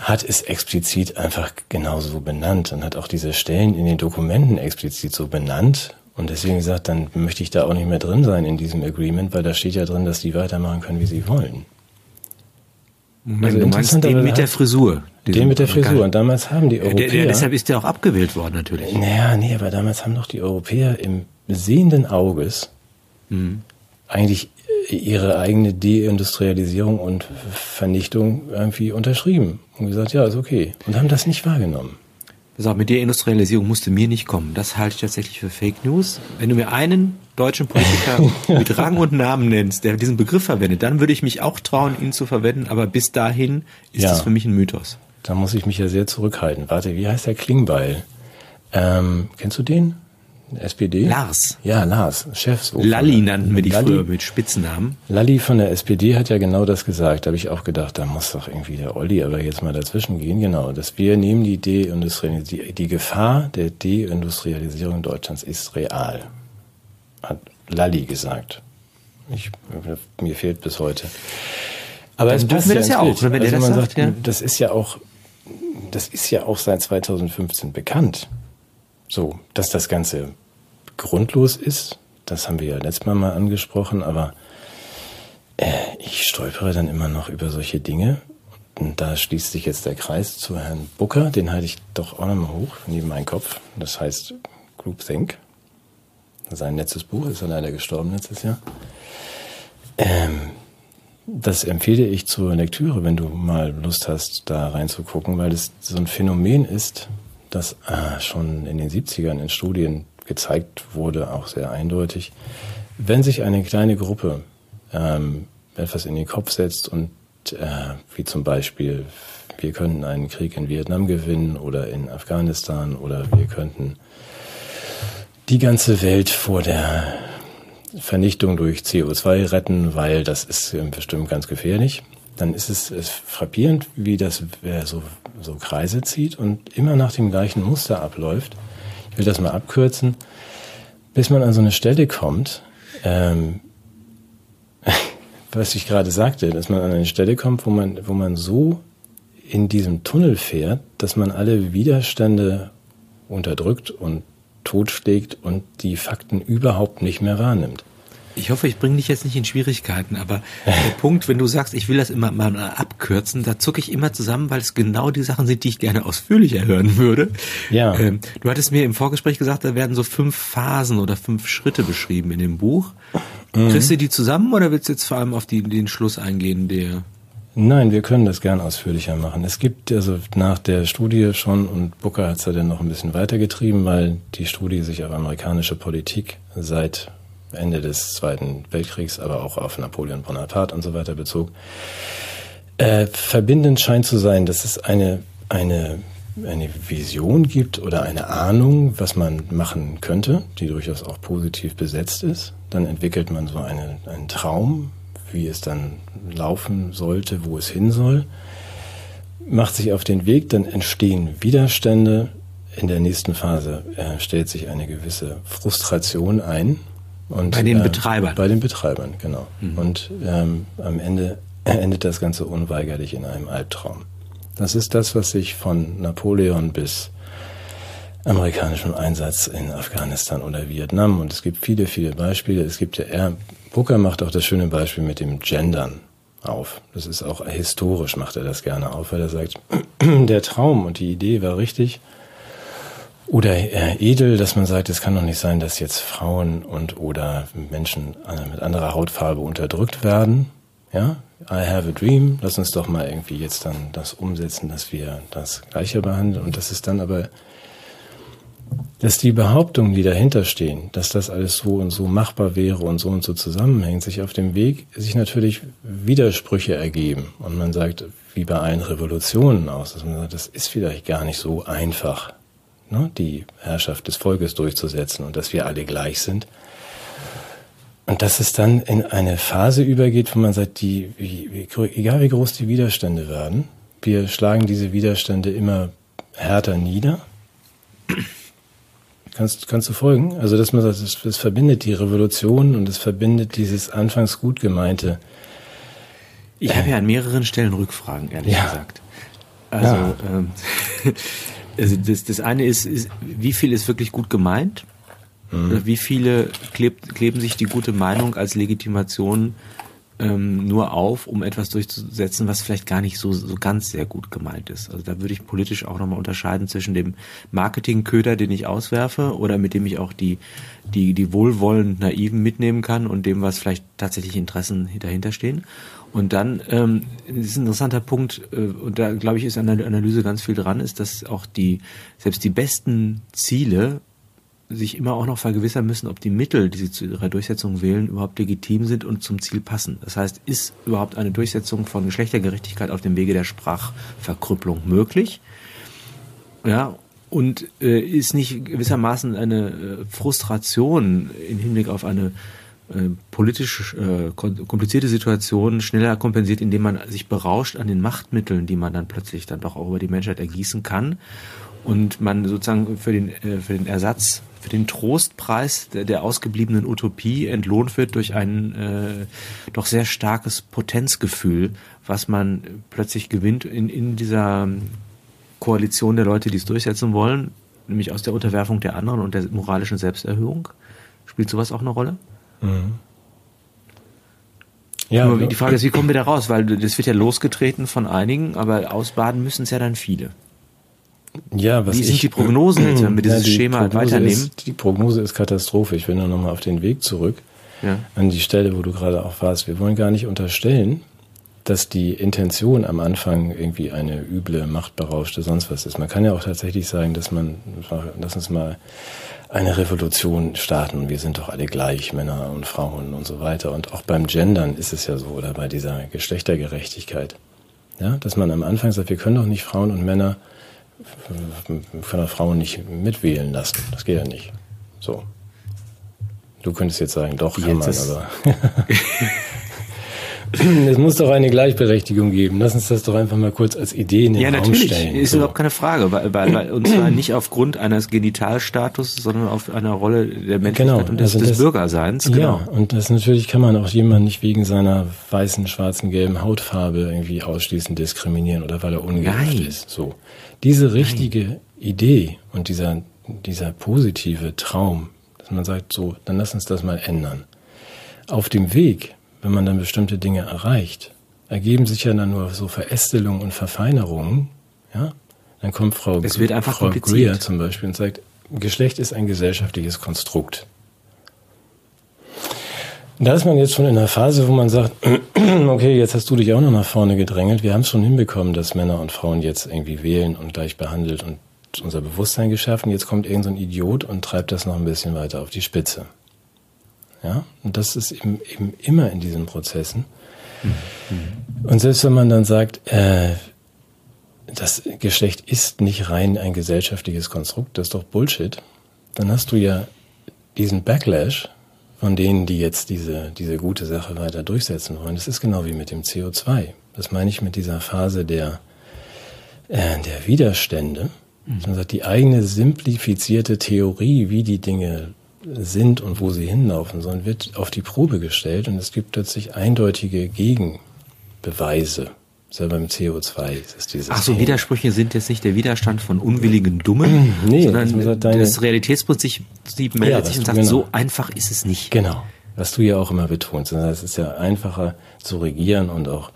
hat es explizit einfach genauso benannt und hat auch diese Stellen in den Dokumenten explizit so benannt. Und deswegen gesagt, dann möchte ich da auch nicht mehr drin sein in diesem Agreement, weil da steht ja drin, dass die weitermachen können, wie sie wollen. Moment, also du meinst den mit der Frisur. Den mit der Frisur. Und damals haben die Europäer... Der, der, deshalb ist der auch abgewählt worden, natürlich. Naja, nee, aber damals haben doch die Europäer im sehenden Auges mhm. eigentlich ihre eigene Deindustrialisierung und Vernichtung irgendwie unterschrieben und gesagt, ja, ist okay. Und haben das nicht wahrgenommen. Auf, mit Deindustrialisierung musste mir nicht kommen. Das halte ich tatsächlich für Fake News. Wenn du mir einen deutschen Politiker mit Rang und Namen nennst, der diesen Begriff verwendet, dann würde ich mich auch trauen, ihn zu verwenden. Aber bis dahin ist ja, das für mich ein Mythos. Da muss ich mich ja sehr zurückhalten. Warte, wie heißt der Klingbeil? Ähm, kennst du den? SPD? Lars. Ja, Lars, Chef. So Lalli nannten wir die Lalli, früher mit Spitznamen. Lalli von der SPD hat ja genau das gesagt. Da habe ich auch gedacht, da muss doch irgendwie der Olli aber jetzt mal dazwischen gehen. Genau, dass wir nehmen die Deindustrialisierung, die, die Gefahr der Deindustrialisierung Deutschlands ist real. Hat Lalli gesagt. Ich, mir fehlt bis heute. Aber Dann es passt ja, das ja auch, wenn also das man sagt, ja. das ist ja auch, das ist ja auch seit 2015 bekannt. So, dass das Ganze grundlos ist. Das haben wir ja letztes Mal mal angesprochen, aber äh, ich stolpere dann immer noch über solche Dinge. Und da schließt sich jetzt der Kreis zu Herrn Booker, den halte ich doch auch nochmal hoch neben meinen Kopf. Das heißt Group Think. Sein letztes Buch ist ja leider gestorben letztes Jahr. Ähm, das empfehle ich zur Lektüre, wenn du mal Lust hast, da reinzugucken, weil es so ein Phänomen ist, das äh, schon in den 70ern in Studien gezeigt wurde, auch sehr eindeutig. Wenn sich eine kleine Gruppe ähm, etwas in den Kopf setzt und äh, wie zum Beispiel, wir könnten einen Krieg in Vietnam gewinnen oder in Afghanistan oder wir könnten die ganze Welt vor der Vernichtung durch CO2 retten, weil das ist bestimmt ganz gefährlich, dann ist es, es frappierend, wie das äh, so, so Kreise zieht und immer nach dem gleichen Muster abläuft ich will das mal abkürzen, bis man an so eine Stelle kommt, ähm, was ich gerade sagte, dass man an eine Stelle kommt, wo man, wo man so in diesem Tunnel fährt, dass man alle Widerstände unterdrückt und totschlägt und die Fakten überhaupt nicht mehr wahrnimmt. Ich hoffe, ich bringe dich jetzt nicht in Schwierigkeiten, aber der Punkt, wenn du sagst, ich will das immer mal abkürzen, da zucke ich immer zusammen, weil es genau die Sachen sind, die ich gerne ausführlicher hören würde. Ja. Ähm, du hattest mir im Vorgespräch gesagt, da werden so fünf Phasen oder fünf Schritte beschrieben in dem Buch. Mhm. Kriegst du die zusammen oder willst du jetzt vor allem auf die, den Schluss eingehen, der Nein, wir können das gern ausführlicher machen. Es gibt also nach der Studie schon, und Booker hat es ja dann noch ein bisschen weitergetrieben, weil die Studie sich auf amerikanische Politik seit Ende des Zweiten Weltkriegs, aber auch auf Napoleon Bonaparte und so weiter bezog. Äh, verbindend scheint zu sein, dass es eine, eine, eine Vision gibt oder eine Ahnung, was man machen könnte, die durchaus auch positiv besetzt ist. Dann entwickelt man so eine, einen Traum, wie es dann laufen sollte, wo es hin soll, macht sich auf den Weg, dann entstehen Widerstände. In der nächsten Phase äh, stellt sich eine gewisse Frustration ein, und, bei den äh, Betreibern. Bei den Betreibern, genau. Mhm. Und ähm, am Ende endet das Ganze unweigerlich in einem Albtraum. Das ist das, was sich von Napoleon bis amerikanischem Einsatz in Afghanistan oder Vietnam und es gibt viele, viele Beispiele. Es gibt ja, er, Booker macht auch das schöne Beispiel mit dem Gendern auf. Das ist auch historisch macht er das gerne auf, weil er sagt, der Traum und die Idee war richtig oder äh, edel, dass man sagt, es kann doch nicht sein, dass jetzt Frauen und oder Menschen äh, mit anderer Hautfarbe unterdrückt werden. Ja, I have a dream. Lass uns doch mal irgendwie jetzt dann das umsetzen, dass wir das Gleiche behandeln. Und das ist dann aber, dass die Behauptungen, die dahinter stehen, dass das alles so und so machbar wäre und so und so zusammenhängt, sich auf dem Weg, sich natürlich Widersprüche ergeben. Und man sagt, wie bei allen Revolutionen aus, dass man sagt, das ist vielleicht gar nicht so einfach ne, die Herrschaft des Volkes durchzusetzen und dass wir alle gleich sind. Und dass es dann in eine Phase übergeht, wo man sagt, die, wie, wie, egal wie groß die Widerstände werden, wir schlagen diese Widerstände immer härter nieder. Kannst, kannst du folgen? Also, dass man sagt, es, es verbindet die Revolution und es verbindet dieses anfangs gut gemeinte. Ich habe ja an mehreren Stellen Rückfragen, ehrlich ja. gesagt. Also, ja. ähm, Also das, das eine ist, ist, wie viel ist wirklich gut gemeint? Mhm. Wie viele klebt, kleben sich die gute Meinung als Legitimation ähm, nur auf, um etwas durchzusetzen, was vielleicht gar nicht so, so ganz sehr gut gemeint ist. Also da würde ich politisch auch nochmal unterscheiden zwischen dem Marketingköder, den ich auswerfe oder mit dem ich auch die, die, die wohlwollend Naiven mitnehmen kann und dem, was vielleicht tatsächlich Interessen dahinter stehen. Und dann ähm, ist ein interessanter Punkt, äh, und da glaube ich, ist an der Analyse ganz viel dran, ist, dass auch die, selbst die besten Ziele sich immer auch noch vergewissern müssen, ob die Mittel, die sie zu ihrer Durchsetzung wählen, überhaupt legitim sind und zum Ziel passen. Das heißt, ist überhaupt eine Durchsetzung von Geschlechtergerechtigkeit auf dem Wege der Sprachverkrüppelung möglich? Ja, und äh, ist nicht gewissermaßen eine äh, Frustration im Hinblick auf eine äh, politisch äh, komplizierte Situation schneller kompensiert, indem man sich berauscht an den Machtmitteln, die man dann plötzlich dann doch auch über die Menschheit ergießen kann und man sozusagen für den, äh, für den Ersatz, für den Trostpreis der, der ausgebliebenen Utopie entlohnt wird durch ein äh, doch sehr starkes Potenzgefühl, was man plötzlich gewinnt in, in dieser Koalition der Leute, die es durchsetzen wollen, nämlich aus der Unterwerfung der anderen und der moralischen Selbsterhöhung. Spielt sowas auch eine Rolle? Mhm. Ja, Nur die Frage ist, wie kommen wir da raus? Weil das wird ja losgetreten von einigen, aber ausbaden müssen es ja dann viele. Ja, was Wie sind ich, die Prognosen jetzt, wenn wir dieses ja, Schema Prognose weiternehmen? Ist, die Prognose ist Katastrophe. Ich will nur nochmal auf den Weg zurück. Ja. An die Stelle, wo du gerade auch warst. Wir wollen gar nicht unterstellen, dass die Intention am Anfang irgendwie eine üble, machtberauschte sonst was ist. Man kann ja auch tatsächlich sagen, dass man, lass uns mal eine Revolution starten. Wir sind doch alle gleich, Männer und Frauen und so weiter. Und auch beim Gendern ist es ja so, oder bei dieser Geschlechtergerechtigkeit. Ja, dass man am Anfang sagt, wir können doch nicht Frauen und Männer, wir können doch Frauen nicht mitwählen lassen. Das geht ja nicht. So. Du könntest jetzt sagen, doch, kann man, aber. Es muss doch eine Gleichberechtigung geben. Lass uns das doch einfach mal kurz als Idee in den ja, Raum natürlich. stellen. Ist so. überhaupt keine Frage, weil, weil, weil, und zwar nicht aufgrund eines Genitalstatus, sondern auf einer Rolle der Menschlichkeit genau. und des, also des Bürgerseins. Genau. Ja, und das natürlich kann man auch jemanden nicht wegen seiner weißen, schwarzen, gelben Hautfarbe irgendwie ausschließend diskriminieren oder weil er ungeimpft ist. So. Diese richtige Nein. Idee und dieser, dieser positive Traum, dass man sagt, so, dann lass uns das mal ändern. Auf dem Weg wenn man dann bestimmte Dinge erreicht, ergeben sich ja dann nur so Verästelungen und Verfeinerungen, ja, dann kommt Frau, es wird einfach Frau Greer zum Beispiel und sagt, Geschlecht ist ein gesellschaftliches Konstrukt. Da ist man jetzt schon in einer Phase, wo man sagt, okay, jetzt hast du dich auch noch nach vorne gedrängelt. Wir haben es schon hinbekommen, dass Männer und Frauen jetzt irgendwie wählen und gleich behandelt und unser Bewusstsein geschärft. Und jetzt kommt irgendein so Idiot und treibt das noch ein bisschen weiter auf die Spitze. Ja, und das ist eben, eben immer in diesen Prozessen. Mhm. Und selbst wenn man dann sagt, äh, das Geschlecht ist nicht rein ein gesellschaftliches Konstrukt, das ist doch Bullshit, dann hast du ja diesen Backlash von denen, die jetzt diese, diese gute Sache weiter durchsetzen wollen. Das ist genau wie mit dem CO2. Das meine ich mit dieser Phase der, äh, der Widerstände. Mhm. Man sagt, die eigene simplifizierte Theorie, wie die Dinge sind und wo sie hinlaufen, sondern wird auf die Probe gestellt und es gibt plötzlich eindeutige Gegenbeweise. Selber beim CO2 ist dieses. Ach so, Widersprüche sind jetzt nicht der Widerstand von unwilligen Dummen, nee, sondern das, deine, das Realitätsprinzip meldet ja, sich und sagt, genau, so einfach ist es nicht. Genau, was du ja auch immer betonst. Es ist ja einfacher zu regieren und auch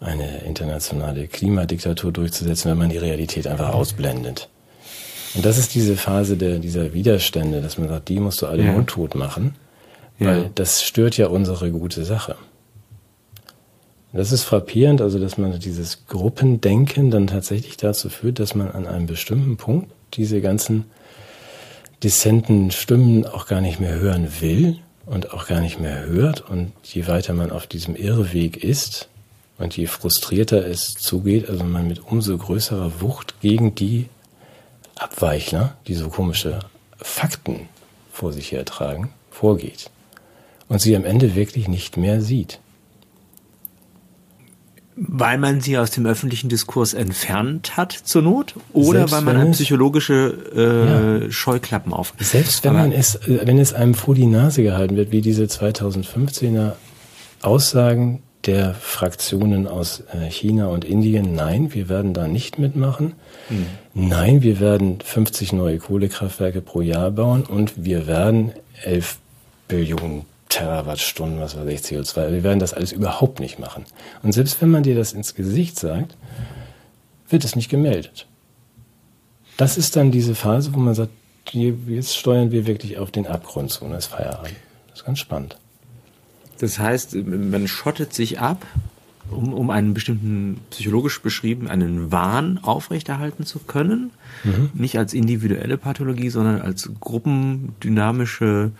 eine internationale Klimadiktatur durchzusetzen, wenn man die Realität einfach ausblendet. Und das ist diese Phase der, dieser Widerstände, dass man sagt, die musst du alle Ja. mundtot machen, Ja. weil das stört ja unsere gute Sache. Das ist frappierend, also dass man dieses Gruppendenken dann tatsächlich dazu führt, dass man an einem bestimmten Punkt diese ganzen dissenten Stimmen auch gar nicht mehr hören will und auch gar nicht mehr hört. Und je weiter man auf diesem Irrweg ist und je frustrierter es zugeht, also man mit umso größerer Wucht gegen die Abweichler, die so komische Fakten vor sich hertragen, vorgeht und sie am Ende wirklich nicht mehr sieht. Weil man sie aus dem öffentlichen Diskurs entfernt hat zur Not oder Selbst weil man es- psychologische äh, Scheuklappen auf. Selbst wenn Aber- man es, äh, wenn es einem vor die Nase gehalten wird, wie diese 2015er Aussagen der Fraktionen aus äh, China und Indien, nein, wir werden da nicht mitmachen. Nein, wir werden 50 neue Kohlekraftwerke pro Jahr bauen und wir werden 11 Billionen Terawattstunden, was weiß ich, CO2. Wir werden das alles überhaupt nicht machen. Und selbst wenn man dir das ins Gesicht sagt, wird es nicht gemeldet. Das ist dann diese Phase, wo man sagt, jetzt steuern wir wirklich auf den Abgrund zu und das ist Feierabend. Das ist ganz spannend. Das heißt, man schottet sich ab, um, um einen bestimmten psychologisch beschrieben, einen Wahn aufrechterhalten zu können. Nicht als individuelle Pathologie, sondern als gruppendynamische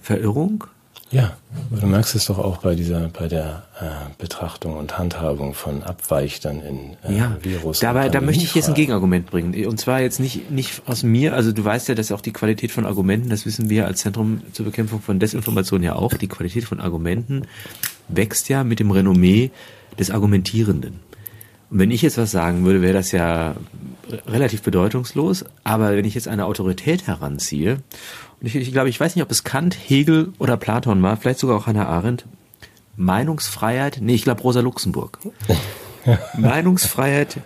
Verirrung. Ja, aber du merkst es doch auch bei dieser, bei der äh, Betrachtung und Handhabung von Abweichtern in äh, Ja, Virus. dabei, da möchte ich jetzt ein. Gegenargument bringen. Und zwar jetzt nicht, nicht aus mir, also du weißt ja, dass auch die Qualität von Argumenten, das wissen wir als Zentrum zur Bekämpfung von Desinformation ja auch, die Qualität von Argumenten wächst ja mit dem Renommee des Argumentierenden. Und wenn ich jetzt was sagen würde, wäre das ja relativ bedeutungslos. Aber wenn ich jetzt eine Autorität heranziehe, ich, ich glaube, ich weiß nicht, ob es Kant, Hegel oder Platon war, vielleicht sogar auch Hannah Arendt, Meinungsfreiheit, nee, ich glaube Rosa Luxemburg. Meinungsfreiheit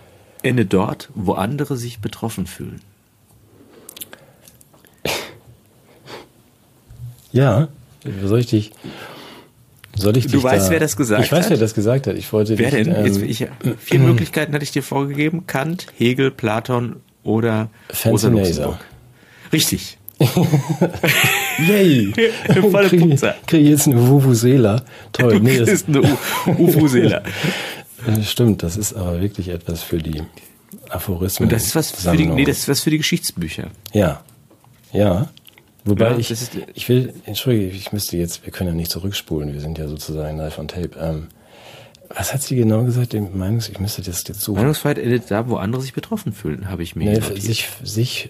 endet dort, wo andere sich betroffen fühlen. Ja, soll ich dich. Soll ich Du dich weißt, da, wer das gesagt Ich weiß, hat? wer das gesagt hat. Ich wollte Wer dich, denn? Jetzt, ähm, ich, vier Möglichkeiten hatte ich dir vorgegeben. Kant, Hegel, Platon oder Rosa Luxemburg. Richtig. Yay! Volle krieg, Punktzahl. krieg ich jetzt eine Vuvuzela. Toll. Du Nee, das, bist eine U- Ufusela. äh, stimmt, das ist aber wirklich etwas für die Aphorismen. Und das ist was für die, nee, das ist was für die Geschichtsbücher. Ja. Ja. Wobei Ja, ich, ist- ich will, entschuldige, ich müsste jetzt, wir können ja nicht zurückspulen, wir sind ja sozusagen live on tape. Ähm, was hat sie genau gesagt? Meinungs, ich müsste das jetzt suchen. Meinungsfreiheit endet da, wo andere sich betroffen fühlen, habe ich mir Nee, sich, sich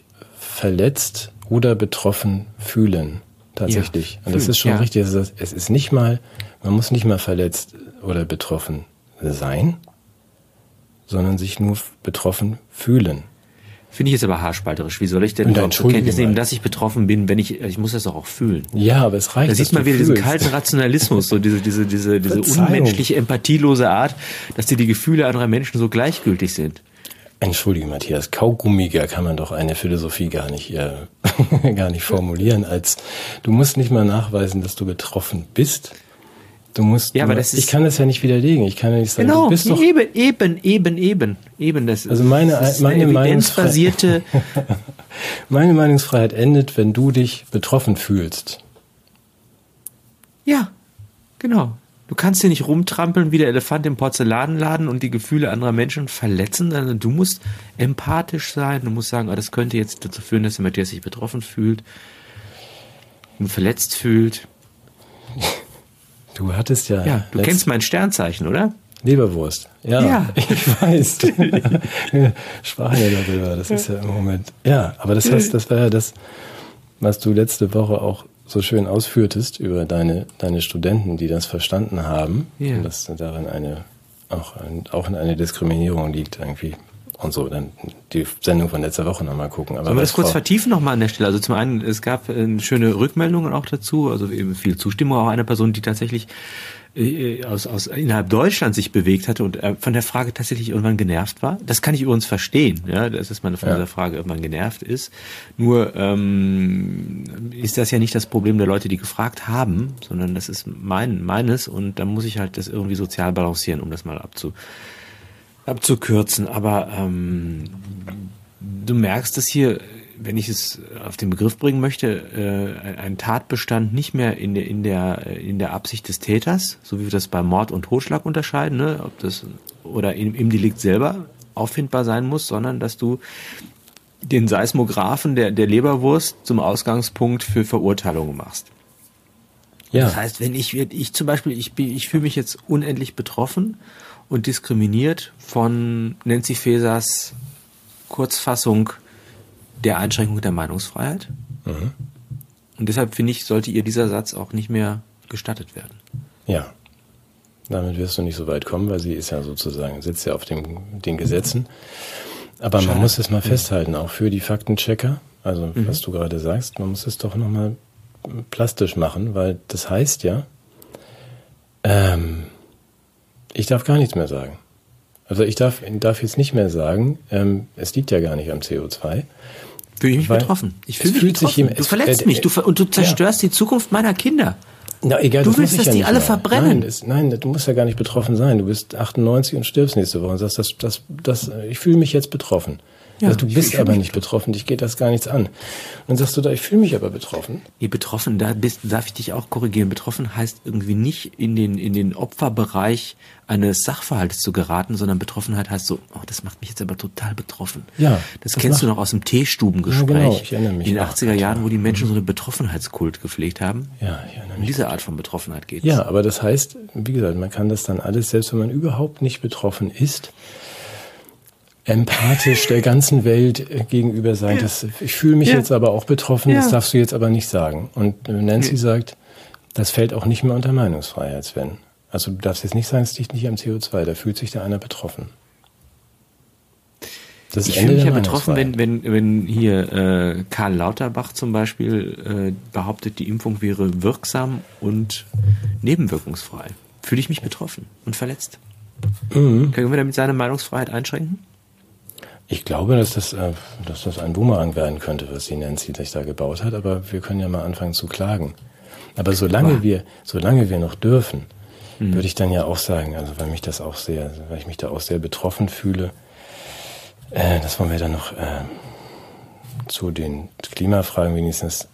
verletzt oder betroffen fühlen. Tatsächlich. Ja, Und das fühlen, ist schon ja. richtig. Es ist, nicht mal, man muss nicht mal verletzt oder betroffen sein, sondern sich nur betroffen fühlen. Finde ich jetzt aber haarspalterisch. Wie soll ich denn überhaupt zur Kenntnis nehmen, dass ich betroffen bin, wenn ich, ich muss das doch auch fühlen. Ja, aber es reicht. Da sieht man wieder diesen fühlst. kalten Rationalismus, so diese, diese, diese, diese Verzeihung. unmenschliche, empathielose Art, dass dir die Gefühle anderer Menschen so gleichgültig sind. Entschuldige, Matthias, kaugummiger kann man doch eine Philosophie gar nicht, äh, gar nicht formulieren, als du musst nicht mal nachweisen, dass du betroffen bist. Du musst, Ja, aber das ist- ich kann das ja nicht widerlegen. Ich kann ja nicht sagen, Genau, du bist doch, eben, eben, eben, eben, eben. Das Also meine- das ist meine evidenzbasierte, meine Meinungsfreiheit endet, wenn du dich betroffen fühlst. ja, genau. Du kannst hier nicht rumtrampeln wie der Elefant im Porzellanladen und die Gefühle anderer Menschen verletzen, sondern du musst empathisch sein. Du musst sagen, ah, das könnte jetzt dazu führen, dass der Matthias sich betroffen fühlt und verletzt fühlt. Du hattest ja, Ja, du kennst mein Sternzeichen, oder? Leberwurst. Ja, Ja. ich weiß. Wir sprachen ja darüber. Das ist ja im Moment. Ja, aber das heißt, das war ja das, was du letzte Woche auch so schön ausführtest über deine, deine Studenten, die das verstanden haben. Und dass darin eine, auch, ein, auch in eine Diskriminierung liegt irgendwie. Und so, dann die Sendung von letzter Woche nochmal gucken. Aber Sollen wir das kurz Frau- vertiefen nochmal an der Stelle? Also zum einen, es gab äh, schöne Rückmeldungen auch dazu, also eben viel Zustimmung auch einer Person, die tatsächlich äh, aus, aus innerhalb Deutschland sich bewegt hatte und äh, von der Frage tatsächlich irgendwann genervt war. Das kann ich übrigens verstehen, ja, dass man von Ja. dieser Frage irgendwann genervt ist. Nur ähm, ist das ja nicht das Problem der Leute, die gefragt haben, sondern das ist mein meines und da muss ich halt das irgendwie sozial balancieren, um das mal abzu abzukürzen. Aber ähm, du merkst, dass hier wenn ich es auf den Begriff bringen möchte, äh, ein Tatbestand nicht mehr in der, in der, in der Absicht des Täters, so wie wir das bei Mord und Totschlag unterscheiden, ne, ob das oder im, im Delikt selber auffindbar sein muss, sondern dass du den Seismographen der, der Leberwurst zum Ausgangspunkt für Verurteilungen machst. Ja. Das heißt, wenn ich, ich zum Beispiel, ich bin, ich fühle mich jetzt unendlich betroffen und diskriminiert von Nancy Fesers Kurzfassung der Einschränkung der Meinungsfreiheit. Mhm. Und deshalb finde ich, sollte ihr dieser Satz auch nicht mehr gestattet werden. Ja. Damit wirst du nicht so weit kommen, weil sie ist ja sozusagen, sitzt ja auf dem, den Gesetzen. Aber Schade. man muss es mal festhalten, auch für die Faktenchecker, also mhm. was du gerade sagst, man muss es doch nochmal plastisch machen, weil das heißt ja, ähm, ich darf gar nichts mehr sagen. Also ich darf, darf jetzt nicht mehr sagen, ähm, es liegt ja gar nicht am CO2. Fühle ich mich betroffen. Ich fühle mich betroffen. du verletzt äh, mich du, und du zerstörst ja. die Zukunft meiner Kinder. Na, egal, du willst, dass ja die alle mehr. verbrennen. Nein, das, nein, du musst ja gar nicht betroffen sein. Du bist 98 und stirbst nächste Woche und sagst, das, das, das, ich fühle mich jetzt betroffen. Ja, also du bist aber nicht betroffen, dich geht das gar nichts an. Und dann sagst du da, ich fühle mich aber betroffen. Nee, betroffen, da bist, darf ich dich auch korrigieren. Betroffen heißt irgendwie nicht in den, in den Opferbereich eines Sachverhaltes zu geraten, sondern Betroffenheit heißt so, oh, das macht mich jetzt aber total betroffen. Ja. Das, das kennst du noch aus dem Teestubengespräch. Ja, genau, ich erinnere mich. In den 80er Jahren, wo die Menschen mhm. so eine Betroffenheitskult gepflegt haben. Ja, ich erinnere mich. Um diese Art von Betroffenheit geht Ja, aber das heißt, wie gesagt, man kann das dann alles, selbst wenn man überhaupt nicht betroffen ist, empathisch der ganzen Welt äh, gegenüber sein. Ja. Das, ich fühle mich ja. jetzt aber auch betroffen, ja. das darfst du jetzt aber nicht sagen. Und Nancy sagt, das fällt auch nicht mehr unter Meinungsfreiheit, Sven. Also du darfst jetzt nicht sagen, es liegt nicht am CO2, da fühlt sich da einer betroffen. Das ich fühle mich ja betroffen, wenn, wenn, wenn hier äh, Karl Lauterbach zum Beispiel äh, behauptet, die Impfung wäre wirksam und nebenwirkungsfrei. Fühle ich mich betroffen und verletzt. Mhm. Können wir damit seine Meinungsfreiheit einschränken? Ich glaube, dass das, äh, dass das ein Boomerang werden könnte, was die Nancy sich da gebaut hat, aber wir können ja mal anfangen zu klagen. Aber solange wow. wir, solange wir noch dürfen, mhm. würde ich dann ja auch sagen, also weil mich das auch sehr, weil ich mich da auch sehr betroffen fühle, äh, das wollen wir dann noch äh, zu den Klimafragen wenigstens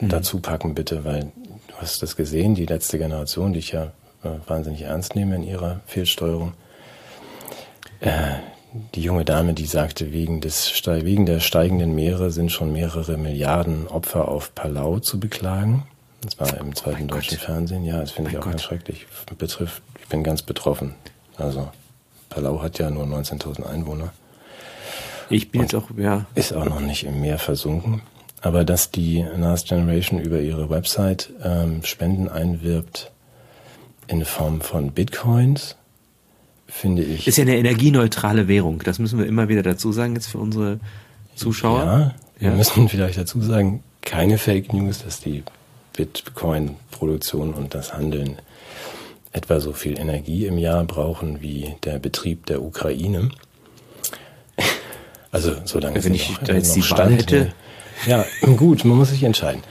mhm. dazu packen, bitte, weil du hast das gesehen, die letzte Generation, die ich ja äh, wahnsinnig ernst nehme in ihrer Fehlsteuerung. Äh, die junge Dame, die sagte, wegen, des, wegen der steigenden Meere sind schon mehrere Milliarden Opfer auf Palau zu beklagen. Das war im zweiten oh deutschen Gott. Fernsehen. Ja, das finde ich auch Gott. ganz schrecklich. Betrifft, ich bin ganz betroffen. Also Palau hat ja nur 19.000 Einwohner. Ich bin jetzt auch, ja. Ist auch noch nicht im Meer versunken. Aber dass die Last Generation über ihre Website ähm, Spenden einwirbt in Form von Bitcoins, finde ich. Ist ja eine energieneutrale Währung. Das müssen wir immer wieder dazu sagen jetzt für unsere Zuschauer. Ja, wir ja. müssen vielleicht dazu sagen, keine Fake News, dass die Bitcoin-Produktion und das Handeln etwa so viel Energie im Jahr brauchen wie der Betrieb der Ukraine. Also solange Wenn ich noch, da jetzt noch die Stand hätte, ja, gut, man muss sich entscheiden.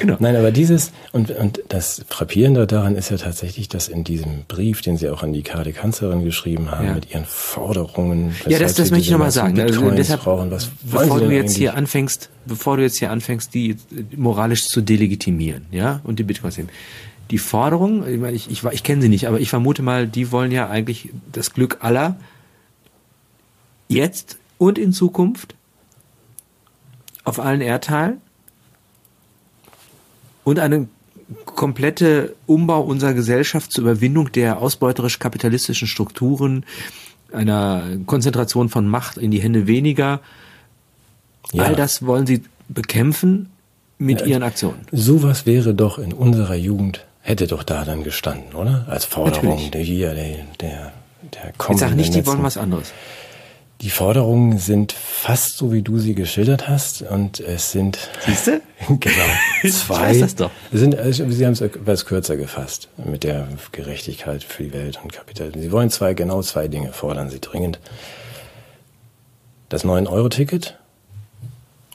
Genau. Nein, aber dieses, und, und das Frappierende daran ist ja tatsächlich, dass in diesem Brief, den Sie auch an die KD-Kanzlerin geschrieben haben, ja. mit Ihren Forderungen. Ja, das, das möchte ich nochmal sagen. Also deshalb, brauchen, was bevor du jetzt hier anfängst, bevor du jetzt hier anfängst, die moralisch zu delegitimieren, ja, und die Bitcoins eben. Die Forderung, ich meine, ich, ich, ich kenne sie nicht, aber ich vermute mal, die wollen ja eigentlich das Glück aller jetzt und in Zukunft auf allen Erdteilen und eine komplette Umbau unserer Gesellschaft zur Überwindung der ausbeuterisch-kapitalistischen Strukturen, einer Konzentration von Macht in die Hände weniger. Ja. All das wollen sie bekämpfen mit ja, ihren Aktionen. Sowas wäre doch in unserer Jugend, hätte doch da dann gestanden, oder? Als Forderung der hier, der, der, der Ich sage nicht, die wollen was anderes. Die Forderungen sind fast so, wie du sie geschildert hast. Und es sind. Siehst du? genau. Zwei. Ich weiß das doch. Sind, also, sie haben es etwas kürzer gefasst mit der Gerechtigkeit für die Welt und Kapitalismus. Sie wollen zwei, genau zwei Dinge fordern sie dringend. Das 9-Euro-Ticket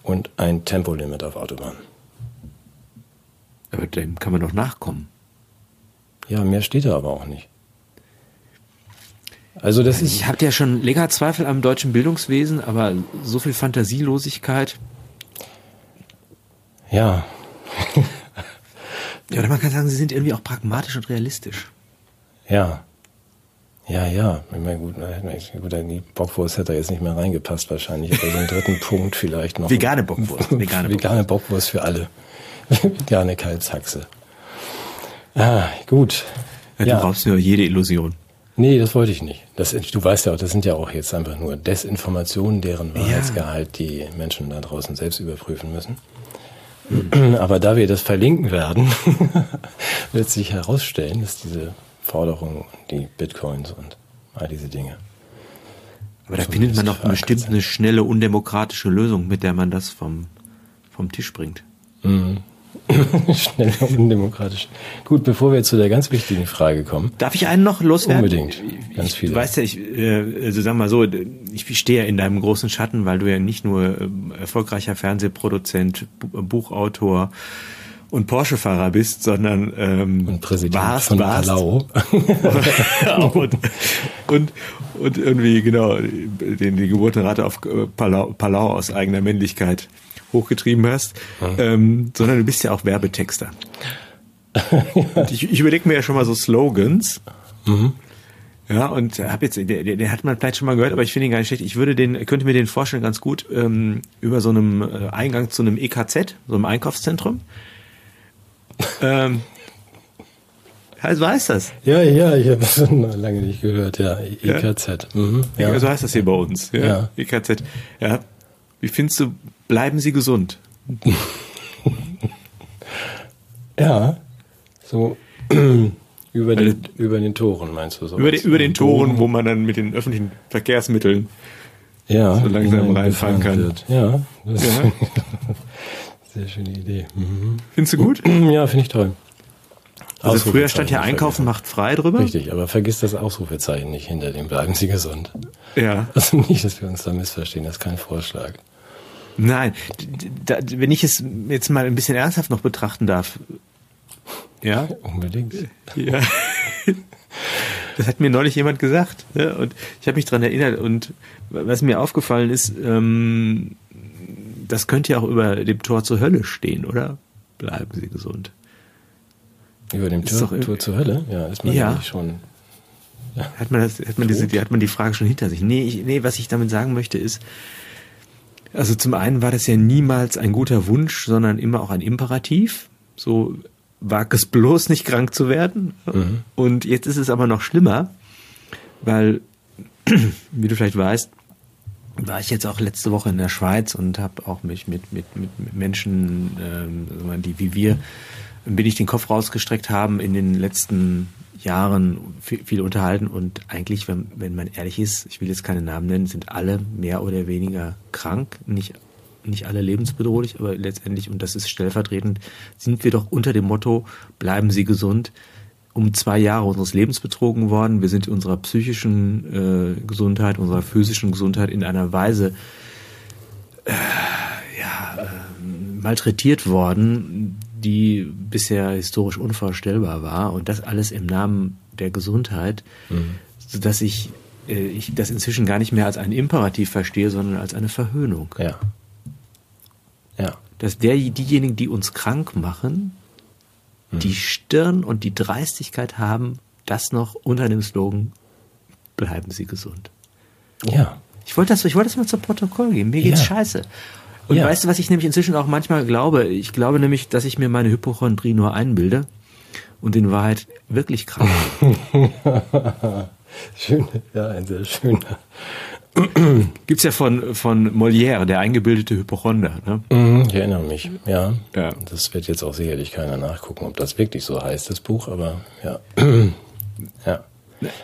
und ein Tempolimit auf Autobahnen. Aber dem kann man doch nachkommen. Ja, mehr steht da aber auch nicht. Also das ist. Ich habe ja schon länger Zweifel am deutschen Bildungswesen, aber so viel Fantasielosigkeit. Ja. ja, oder man kann sagen, sie sind irgendwie auch pragmatisch und realistisch. Ja. Ja, ja. Ich meine, gut, gut, die Bockwurst hätte da jetzt nicht mehr reingepasst wahrscheinlich. Aber so einen dritten Punkt vielleicht noch. Vegane Bockwurst. Vegane, Vegane Bockwurst für alle. Vegane Kalbshaxe. Ah, gut. Ja, du ja. brauchst nur jede Illusion. Nee, das wollte ich nicht. Das, du weißt ja auch, das sind ja auch jetzt einfach nur Desinformationen, deren Wahrheitsgehalt die Menschen da draußen selbst überprüfen müssen. Aber da wir das verlinken werden, wird sich herausstellen, dass diese Forderungen, die Bitcoins und all diese Dinge. Aber da findet man doch bestimmt eine schnelle, undemokratische Lösung, mit der man das vom, vom Tisch bringt. Mhm. Schnell und undemokratisch. Gut, bevor wir zu der ganz wichtigen Frage kommen. Darf ich einen noch loswerden? Unbedingt. Ganz viele. Du weißt ja, ich, äh, also sag mal so, ich stehe ja in deinem großen Schatten, weil du ja nicht nur äh, erfolgreicher Fernsehproduzent, Buchautor und Porsche-Fahrer bist, sondern ähm, und Präsident warst, von warst. Palau. und, und, und irgendwie, genau, den, die Geburtenrate auf äh, Palau, Palau aus eigener Männlichkeit hochgetrieben hast, ähm, sondern du bist ja auch Werbetexter. ich, ich überlege mir ja schon mal so Slogans. Mhm. Ja, und hab jetzt, den, den hat man vielleicht schon mal gehört, aber ich finde ihn gar nicht schlecht. Ich würde den, könnte mir den vorstellen ganz gut ähm, über so einem äh, Eingang zu einem EKZ, so einem Einkaufszentrum. ähm, also heißt das? Ja, ja, ich habe es lange nicht gehört, ja. EKZ. Ja. Mhm, ja. So heißt das hier bei uns. Ja. ja. EKZ. Ja. Wie findest du Bleiben Sie gesund. ja, so über den, also, über den Toren meinst du so? Über, den, über den Toren, wo man dann mit den öffentlichen Verkehrsmitteln ja, so langsam reinfahren kann. Wird. Ja, das ja. sehr schöne Idee. Mhm. Findest du gut? Ja, finde ich toll. Also früher stand ja Einkaufen macht frei drüber. Richtig, aber vergiss das Ausrufezeichen nicht hinter dem Bleiben Sie gesund. Ja. Also nicht, dass wir uns da missverstehen, das ist kein Vorschlag. Nein, da, wenn ich es jetzt mal ein bisschen ernsthaft noch betrachten darf. Ja? Unbedingt. Ja. Das hat mir neulich jemand gesagt. Ne? Und ich habe mich dran erinnert. Und was mir aufgefallen ist, ähm, das könnte ja auch über dem Tor zur Hölle stehen, oder? Bleiben Sie gesund. Über dem Tor, doch, Tor zur Hölle? Ja, ist man ja schon. Ja. Hat man das, hat man diese, hat man die Frage schon hinter sich? Nee, ich, nee, was ich damit sagen möchte ist, also zum einen war das ja niemals ein guter Wunsch, sondern immer auch ein Imperativ. So wag es bloß nicht krank zu werden. Mhm. Und jetzt ist es aber noch schlimmer, weil, wie du vielleicht weißt, war ich jetzt auch letzte Woche in der Schweiz und habe auch mich mit, mit, mit Menschen, ähm, die wie wir, bin ich den Kopf rausgestreckt haben in den letzten Jahren viel, viel unterhalten und eigentlich, wenn, wenn man ehrlich ist, ich will jetzt keine Namen nennen, sind alle mehr oder weniger krank, nicht, nicht alle lebensbedrohlich, aber letztendlich, und das ist stellvertretend, sind wir doch unter dem Motto, bleiben Sie gesund, um zwei Jahre unseres Lebens betrogen worden. Wir sind unserer psychischen äh, Gesundheit, unserer physischen Gesundheit in einer Weise äh, ja, äh, malträtiert worden, die bisher historisch unvorstellbar war und das alles im Namen der Gesundheit, mhm. sodass ich, äh, ich das inzwischen gar nicht mehr als ein Imperativ verstehe, sondern als eine Verhöhnung. Ja. Ja. Dass der, diejenigen, die uns krank machen, mhm. die Stirn und die Dreistigkeit haben, das noch unter dem Slogan, bleiben Sie gesund. Ja. Ich wollte das, ich wollte das mal zu Protokoll geben. Mir geht's ja. scheiße. Und ja. weißt du, was ich nämlich inzwischen auch manchmal glaube? Ich glaube nämlich, dass ich mir meine Hypochondrie nur einbilde und in Wahrheit wirklich krank bin. Schön, ja, ein sehr schöner. Gibt's ja von, von Molière, der eingebildete Hypochonder. Ne? Mhm, ich erinnere mich, ja. ja. Das wird jetzt auch sicherlich keiner nachgucken, ob das wirklich so heißt, das Buch, aber ja. ja.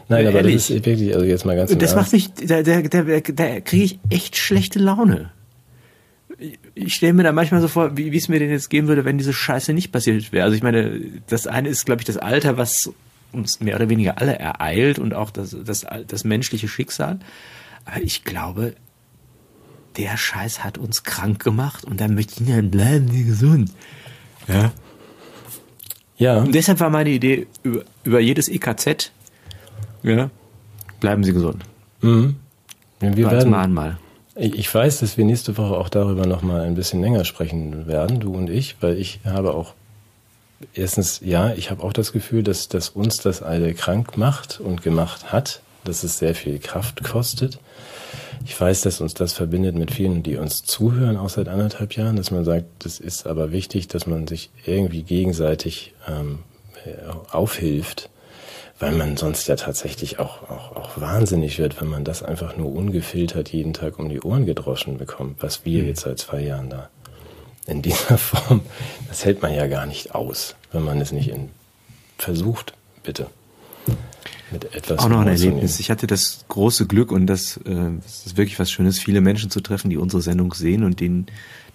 Nein, aber Ehrlich? das ist wirklich, also jetzt mal ganz Das macht mich, da, da, da, da kriege ich echt schlechte Laune ich stelle mir da manchmal so vor, wie, es mir denn jetzt gehen würde, wenn diese Scheiße nicht passiert wäre. Also ich meine, das eine ist, glaube ich, das Alter, was uns mehr oder weniger alle ereilt und auch das, das, das menschliche Schicksal. Aber ich glaube, der Scheiß hat uns krank gemacht und dann möchte ich ja bleiben Sie gesund. Ja. Ja. Und deshalb war meine Idee, über, über jedes EKZ, ja, bleiben Sie gesund. Mhm. Ja, wir werden, Mahnmal. Ich weiß, dass wir nächste Woche auch darüber noch mal ein bisschen länger sprechen werden, du und ich, weil ich habe auch erstens, ja, ich habe auch das Gefühl, dass, dass uns das alle krank macht und gemacht hat, dass es sehr viel Kraft kostet. Ich weiß, dass uns das verbindet mit vielen, die uns zuhören, auch seit anderthalb Jahren, dass man sagt, das ist aber wichtig, dass man sich irgendwie gegenseitig ähm, aufhilft weil man sonst ja tatsächlich auch, auch, auch wahnsinnig wird, wenn man das einfach nur ungefiltert jeden Tag um die Ohren gedroschen bekommt, was wir mhm. jetzt seit zwei Jahren da in dieser Form, das hält man ja gar nicht aus, wenn man es nicht in, versucht, bitte. Mit etwas auch noch ein Erlebnis. Ich hatte das große Glück und das, äh, das ist wirklich was Schönes, viele Menschen zu treffen, die unsere Sendung sehen und denen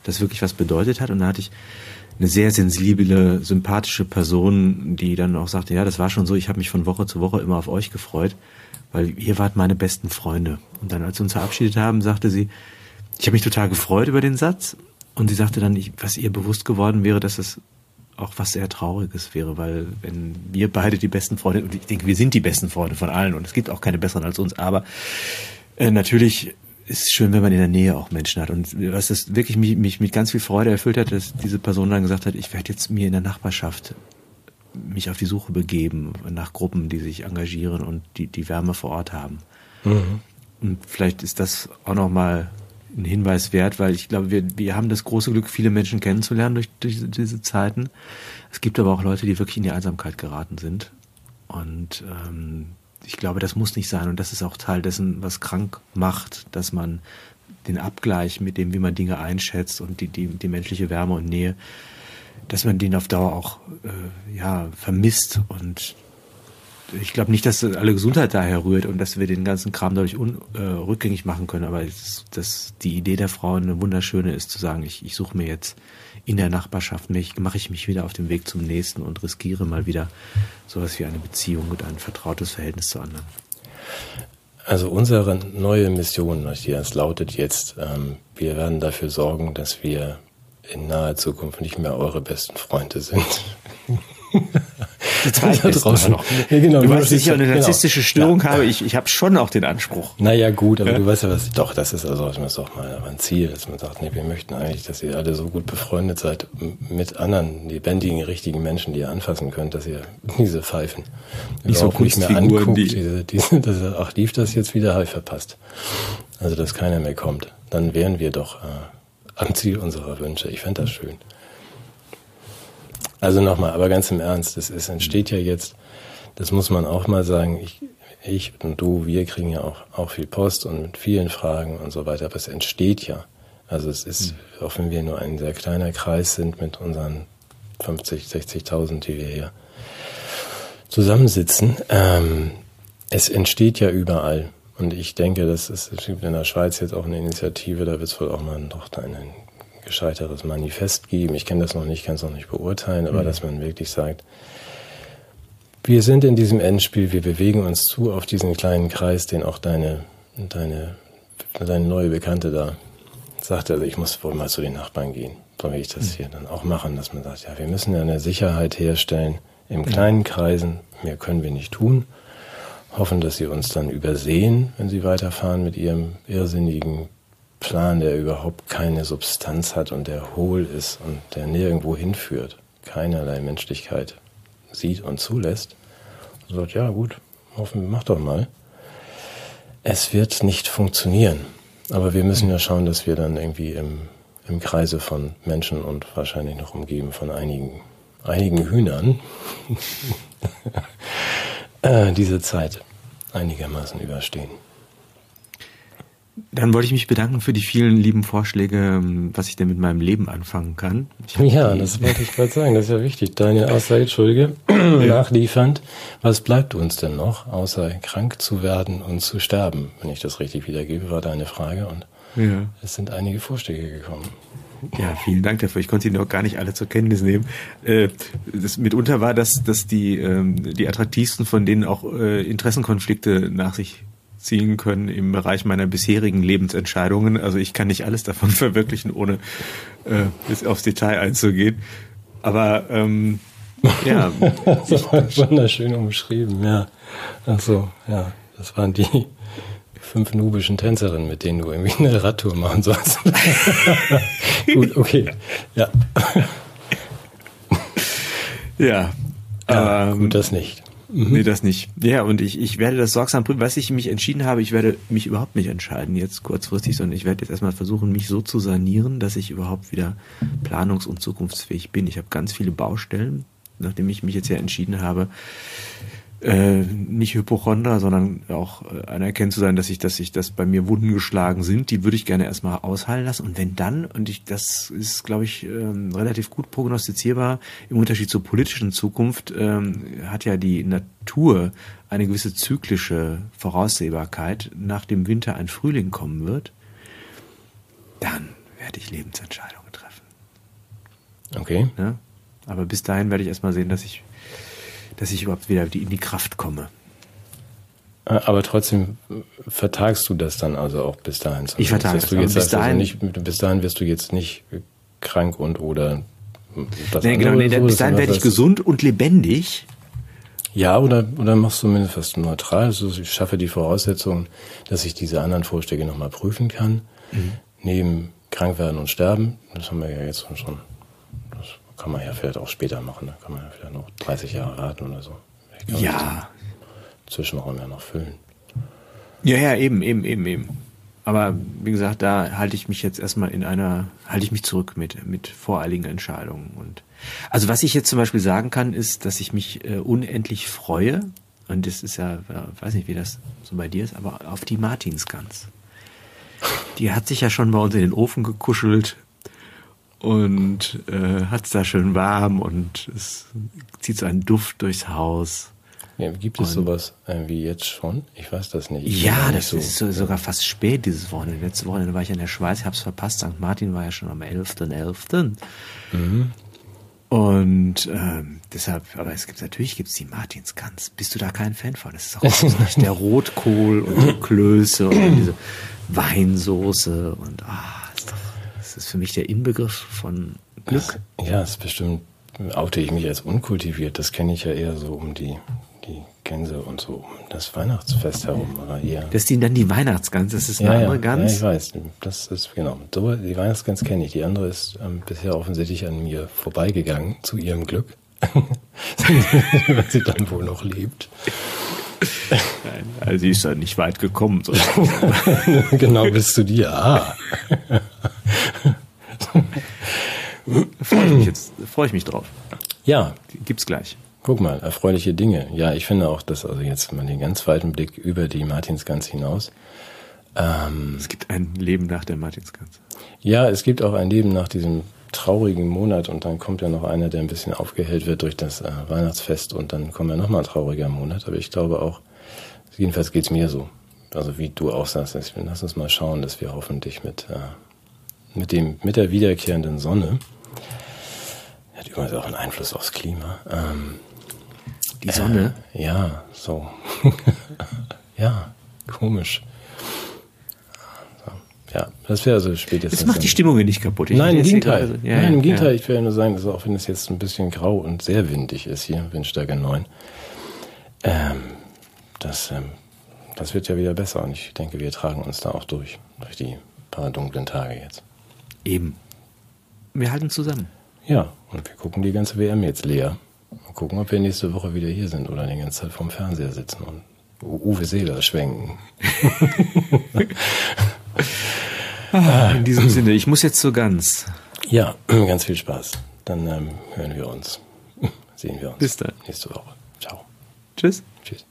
das wirklich was bedeutet hat. Und da hatte ich eine sehr sensible, sympathische Person, die dann auch sagte, ja, das war schon so, ich habe mich von Woche zu Woche immer auf euch gefreut, weil ihr wart meine besten Freunde. Und dann, als wir uns verabschiedet haben, sagte sie, ich habe mich total gefreut über den Satz. Und sie sagte dann, ich, was ihr bewusst geworden wäre, dass es auch was sehr Trauriges wäre, weil wenn wir beide die besten Freunde, und ich denke, wir sind die besten Freunde von allen und es gibt auch keine besseren als uns, aber äh, natürlich ist schön, wenn man in der Nähe auch Menschen hat. Und was das wirklich mich, mich mit ganz viel Freude erfüllt hat, dass diese Person dann gesagt hat, ich werde jetzt mir in der Nachbarschaft mich auf die Suche begeben nach Gruppen, die sich engagieren und die die Wärme vor Ort haben. Mhm. Und vielleicht ist das auch nochmal ein Hinweis wert, weil ich glaube, wir, wir haben das große Glück, viele Menschen kennenzulernen durch, durch diese Zeiten. Es gibt aber auch Leute, die wirklich in die Einsamkeit geraten sind. Und ähm, ich glaube, das muss nicht sein. Und das ist auch Teil dessen, was krank macht, dass man den Abgleich mit dem, wie man Dinge einschätzt und die, die, die menschliche Wärme und Nähe, dass man den auf Dauer auch äh, ja, vermisst. Und ich glaube nicht, dass alle Gesundheit daher rührt und dass wir den ganzen Kram dadurch un, äh, rückgängig machen können, aber dass die Idee der Frauen eine wunderschöne ist, zu sagen, ich, ich suche mir jetzt in der Nachbarschaft mich, mache ich mich wieder auf den Weg zum nächsten und riskiere mal wieder sowas wie eine Beziehung und ein vertrautes Verhältnis zu anderen. Also unsere neue Mission, das lautet jetzt, ähm, wir werden dafür sorgen, dass wir in naher Zukunft nicht mehr eure besten Freunde sind. Die zweite draußen noch. Ja, genau, du weißt, dass ich eine genau. narzisstische Störung ja. habe. Ich, ich habe schon auch den Anspruch. Naja, gut, aber ja. du weißt ja was. Doch, das ist also das ist doch mal ein Ziel, dass man sagt, nee, wir möchten eigentlich, dass ihr alle so gut befreundet seid mit anderen lebendigen, richtigen Menschen, die ihr anfassen könnt, dass ihr diese Pfeifen nicht so nicht mehr anguckt, die diese, diese, dass ihr, ach, lief das jetzt wieder, habe ich verpasst. Also, dass keiner mehr kommt. Dann wären wir doch äh, am Ziel unserer Wünsche. Ich fände das schön. Also nochmal, aber ganz im Ernst, es, es entsteht ja jetzt, das muss man auch mal sagen, ich, ich und du, wir kriegen ja auch, auch viel Post und mit vielen Fragen und so weiter, aber es entsteht ja. Also es ist, mhm. auch wenn wir nur ein sehr kleiner Kreis sind mit unseren 50, 60.000, die wir hier zusammensitzen, ähm, es entsteht ja überall. Und ich denke, das ist, es gibt in der Schweiz jetzt auch eine Initiative, da wird es wohl auch mal noch einen gescheiteres Manifest geben. Ich kenne das noch nicht, kann es noch nicht beurteilen, aber mhm. dass man wirklich sagt, wir sind in diesem Endspiel, wir bewegen uns zu auf diesen kleinen Kreis, den auch deine, deine, deine neue Bekannte da sagte, also ich muss wohl mal zu den Nachbarn gehen. So will ich das mhm. hier dann auch machen, dass man sagt, ja, wir müssen ja eine Sicherheit herstellen im kleinen Kreisen. Mehr können wir nicht tun. Hoffen, dass sie uns dann übersehen, wenn sie weiterfahren mit ihrem irrsinnigen Plan, der überhaupt keine Substanz hat und der hohl ist und der nirgendwo hinführt, keinerlei Menschlichkeit sieht und zulässt, und sagt, ja gut, hoffen, mach doch mal. Es wird nicht funktionieren. Aber wir müssen ja schauen, dass wir dann irgendwie im, im Kreise von Menschen und wahrscheinlich noch umgeben von einigen, einigen Hühnern äh, diese Zeit einigermaßen überstehen. Dann wollte ich mich bedanken für die vielen lieben Vorschläge, ähm, was ich denn mit meinem Leben anfangen kann. Ja, das wollte ich gerade sagen, das ist ja wichtig. Deine Aussage, Entschuldige, nachliefernd. Was bleibt uns denn noch, außer krank zu werden und zu sterben? Wenn ich das richtig wiedergebe, war deine Frage und ja. es sind einige Vorschläge gekommen. Ja, vielen Dank dafür. Ich konnte sie noch gar nicht alle zur Kenntnis nehmen. Äh, das, mitunter war das, dass die, ähm, die attraktivsten von denen auch äh, Interessenkonflikte nach sich ziehen können im Bereich meiner bisherigen Lebensentscheidungen. Also ich kann nicht alles davon verwirklichen, ohne äh, bis aufs Detail einzugehen. Aber ähm, ja. das war wunderschön umschrieben, ja. Ach so, ja. Das waren die fünf nubischen Tänzerinnen, mit denen du irgendwie eine Radtour machen sollst. Gut, okay. Ja. Ja. ja ähm, gut, das nicht. Mhm. Nee, das nicht. Ja, und ich, ich werde das sorgsam prüfen. Was ich mich entschieden habe, ich werde mich überhaupt nicht entscheiden jetzt kurzfristig, sondern ich werde jetzt erstmal versuchen, mich so zu sanieren, dass ich überhaupt wieder planungs- und zukunftsfähig bin. Ich habe ganz viele Baustellen, nachdem ich mich jetzt ja entschieden habe, äh, nicht Hypochonder, sondern auch äh, anerkennen zu sein, dass ich, dass ich, dass bei mir Wunden geschlagen sind, die würde ich gerne erstmal ausheilen lassen. Und wenn dann, und ich, das ist, glaube ich, ähm, relativ gut prognostizierbar, im Unterschied zur politischen Zukunft, ähm, hat ja die Natur eine gewisse zyklische Voraussehbarkeit, nach dem Winter ein Frühling kommen wird, dann werde ich Lebensentscheidungen treffen. Okay. Ja? Aber bis dahin werde ich erstmal sehen, dass ich dass ich überhaupt wieder in die Kraft komme. Äh, aber trotzdem vertagst du das dann also auch bis dahin. Ich vertage es. Du jetzt bis, dahin, also nicht, bis dahin wirst du jetzt nicht krank und oder das nee, genau, nee, so bis dahin werde ich gesund und lebendig. Ja, oder, oder machst du zumindest was neutral. Also ich schaffe die Voraussetzungen, dass ich diese anderen Vorschläge nochmal prüfen kann. Mhm. Neben krank werden und sterben, das haben wir ja jetzt schon kann man ja vielleicht auch später machen. Da kann man ja vielleicht noch 30 Jahre raten oder so. Ja. Zwischenraum ja noch füllen. Ja, ja, eben, eben, eben, eben. Aber wie gesagt, da halte ich mich jetzt erstmal in einer, halte ich mich zurück mit, mit voreiligen Entscheidungen. Und also was ich jetzt zum Beispiel sagen kann, ist, dass ich mich äh, unendlich freue. Und das ist ja, ich weiß nicht, wie das so bei dir ist, aber auf die Martinsgans. Die hat sich ja schon bei uns in den Ofen gekuschelt und äh, hat es da schön warm und es zieht so einen Duft durchs Haus. Ja, gibt es und, sowas äh, wie jetzt schon? Ich weiß das nicht. Ich ja, das so. ist so, sogar fast spät dieses Wochenende. Letzte Wochenende war ich in der Schweiz, ich habe es verpasst. St. Martin war ja schon am 11.11. .11. Mhm. Und ähm, deshalb, aber es gibt natürlich gibt's die Martinsgans. Bist du da kein Fan von? Das ist auch der Rotkohl und die Klöße und diese Weinsoße und ah, ist für mich der Inbegriff von Glück. Ja, es ist bestimmt, oute ich mich als unkultiviert. Das kenne ich ja eher so um die, die Gänse und so um das Weihnachtsfest herum. Oder eher. Das sind dann die Weihnachtsgans, das ist eine ja, andere ja, Gans. Ja, ich weiß. Das ist, genau. So, die Weihnachtsgans kenne ich. Die andere ist ähm, bisher offensichtlich an mir vorbeigegangen, zu ihrem Glück. Weil sie dann wohl noch lebt. Nein, also sie ist ja nicht weit gekommen. genau, bis zu dir. Ah. Freue ich mich jetzt, freue ich mich drauf. Ja. Gibt's gleich. Guck mal, erfreuliche Dinge. Ja, ich finde auch, dass also jetzt mal den ganz weiten Blick über die Martinsgans hinaus. Ähm, es gibt ein Leben nach der Martinsgans. Ja, es gibt auch ein Leben nach diesem traurigen Monat und dann kommt ja noch einer, der ein bisschen aufgehellt wird durch das äh, Weihnachtsfest und dann kommt ja nochmal ein trauriger Monat. Aber ich glaube auch, jedenfalls geht's mir so. Also wie du auch sagst, lass uns mal schauen, dass wir hoffentlich mit, äh, mit, dem, mit der wiederkehrenden Sonne, hat übrigens auch einen Einfluss aufs Klima. Ähm, Die Sonne? Äh, ja, so. ja, komisch. Ja, das wäre also spätestens. Das macht die Stimmung nicht kaputt. Ich Nein, im Gegenteil. Also, ja, Nein, im Gegenteil. Ja. Ich will ja nur sagen, dass auch wenn es jetzt ein bisschen grau und sehr windig ist hier, Windstärke 9, ähm, das, ähm, das wird ja wieder besser und ich denke, wir tragen uns da auch durch, durch die paar dunklen Tage jetzt. Eben. Wir halten zusammen. Ja, und wir gucken die ganze WM jetzt leer. Und gucken, ob wir nächste Woche wieder hier sind oder die ganze Zeit vorm Fernseher sitzen und Uwe Seeler schwenken. Ah, in diesem Sinne, ich muss jetzt so ganz. Ja, ganz viel Spaß. Dann ähm, hören wir uns. Sehen wir uns. Bis dann. Nächste Woche. Ciao. Tschüss. Tschüss.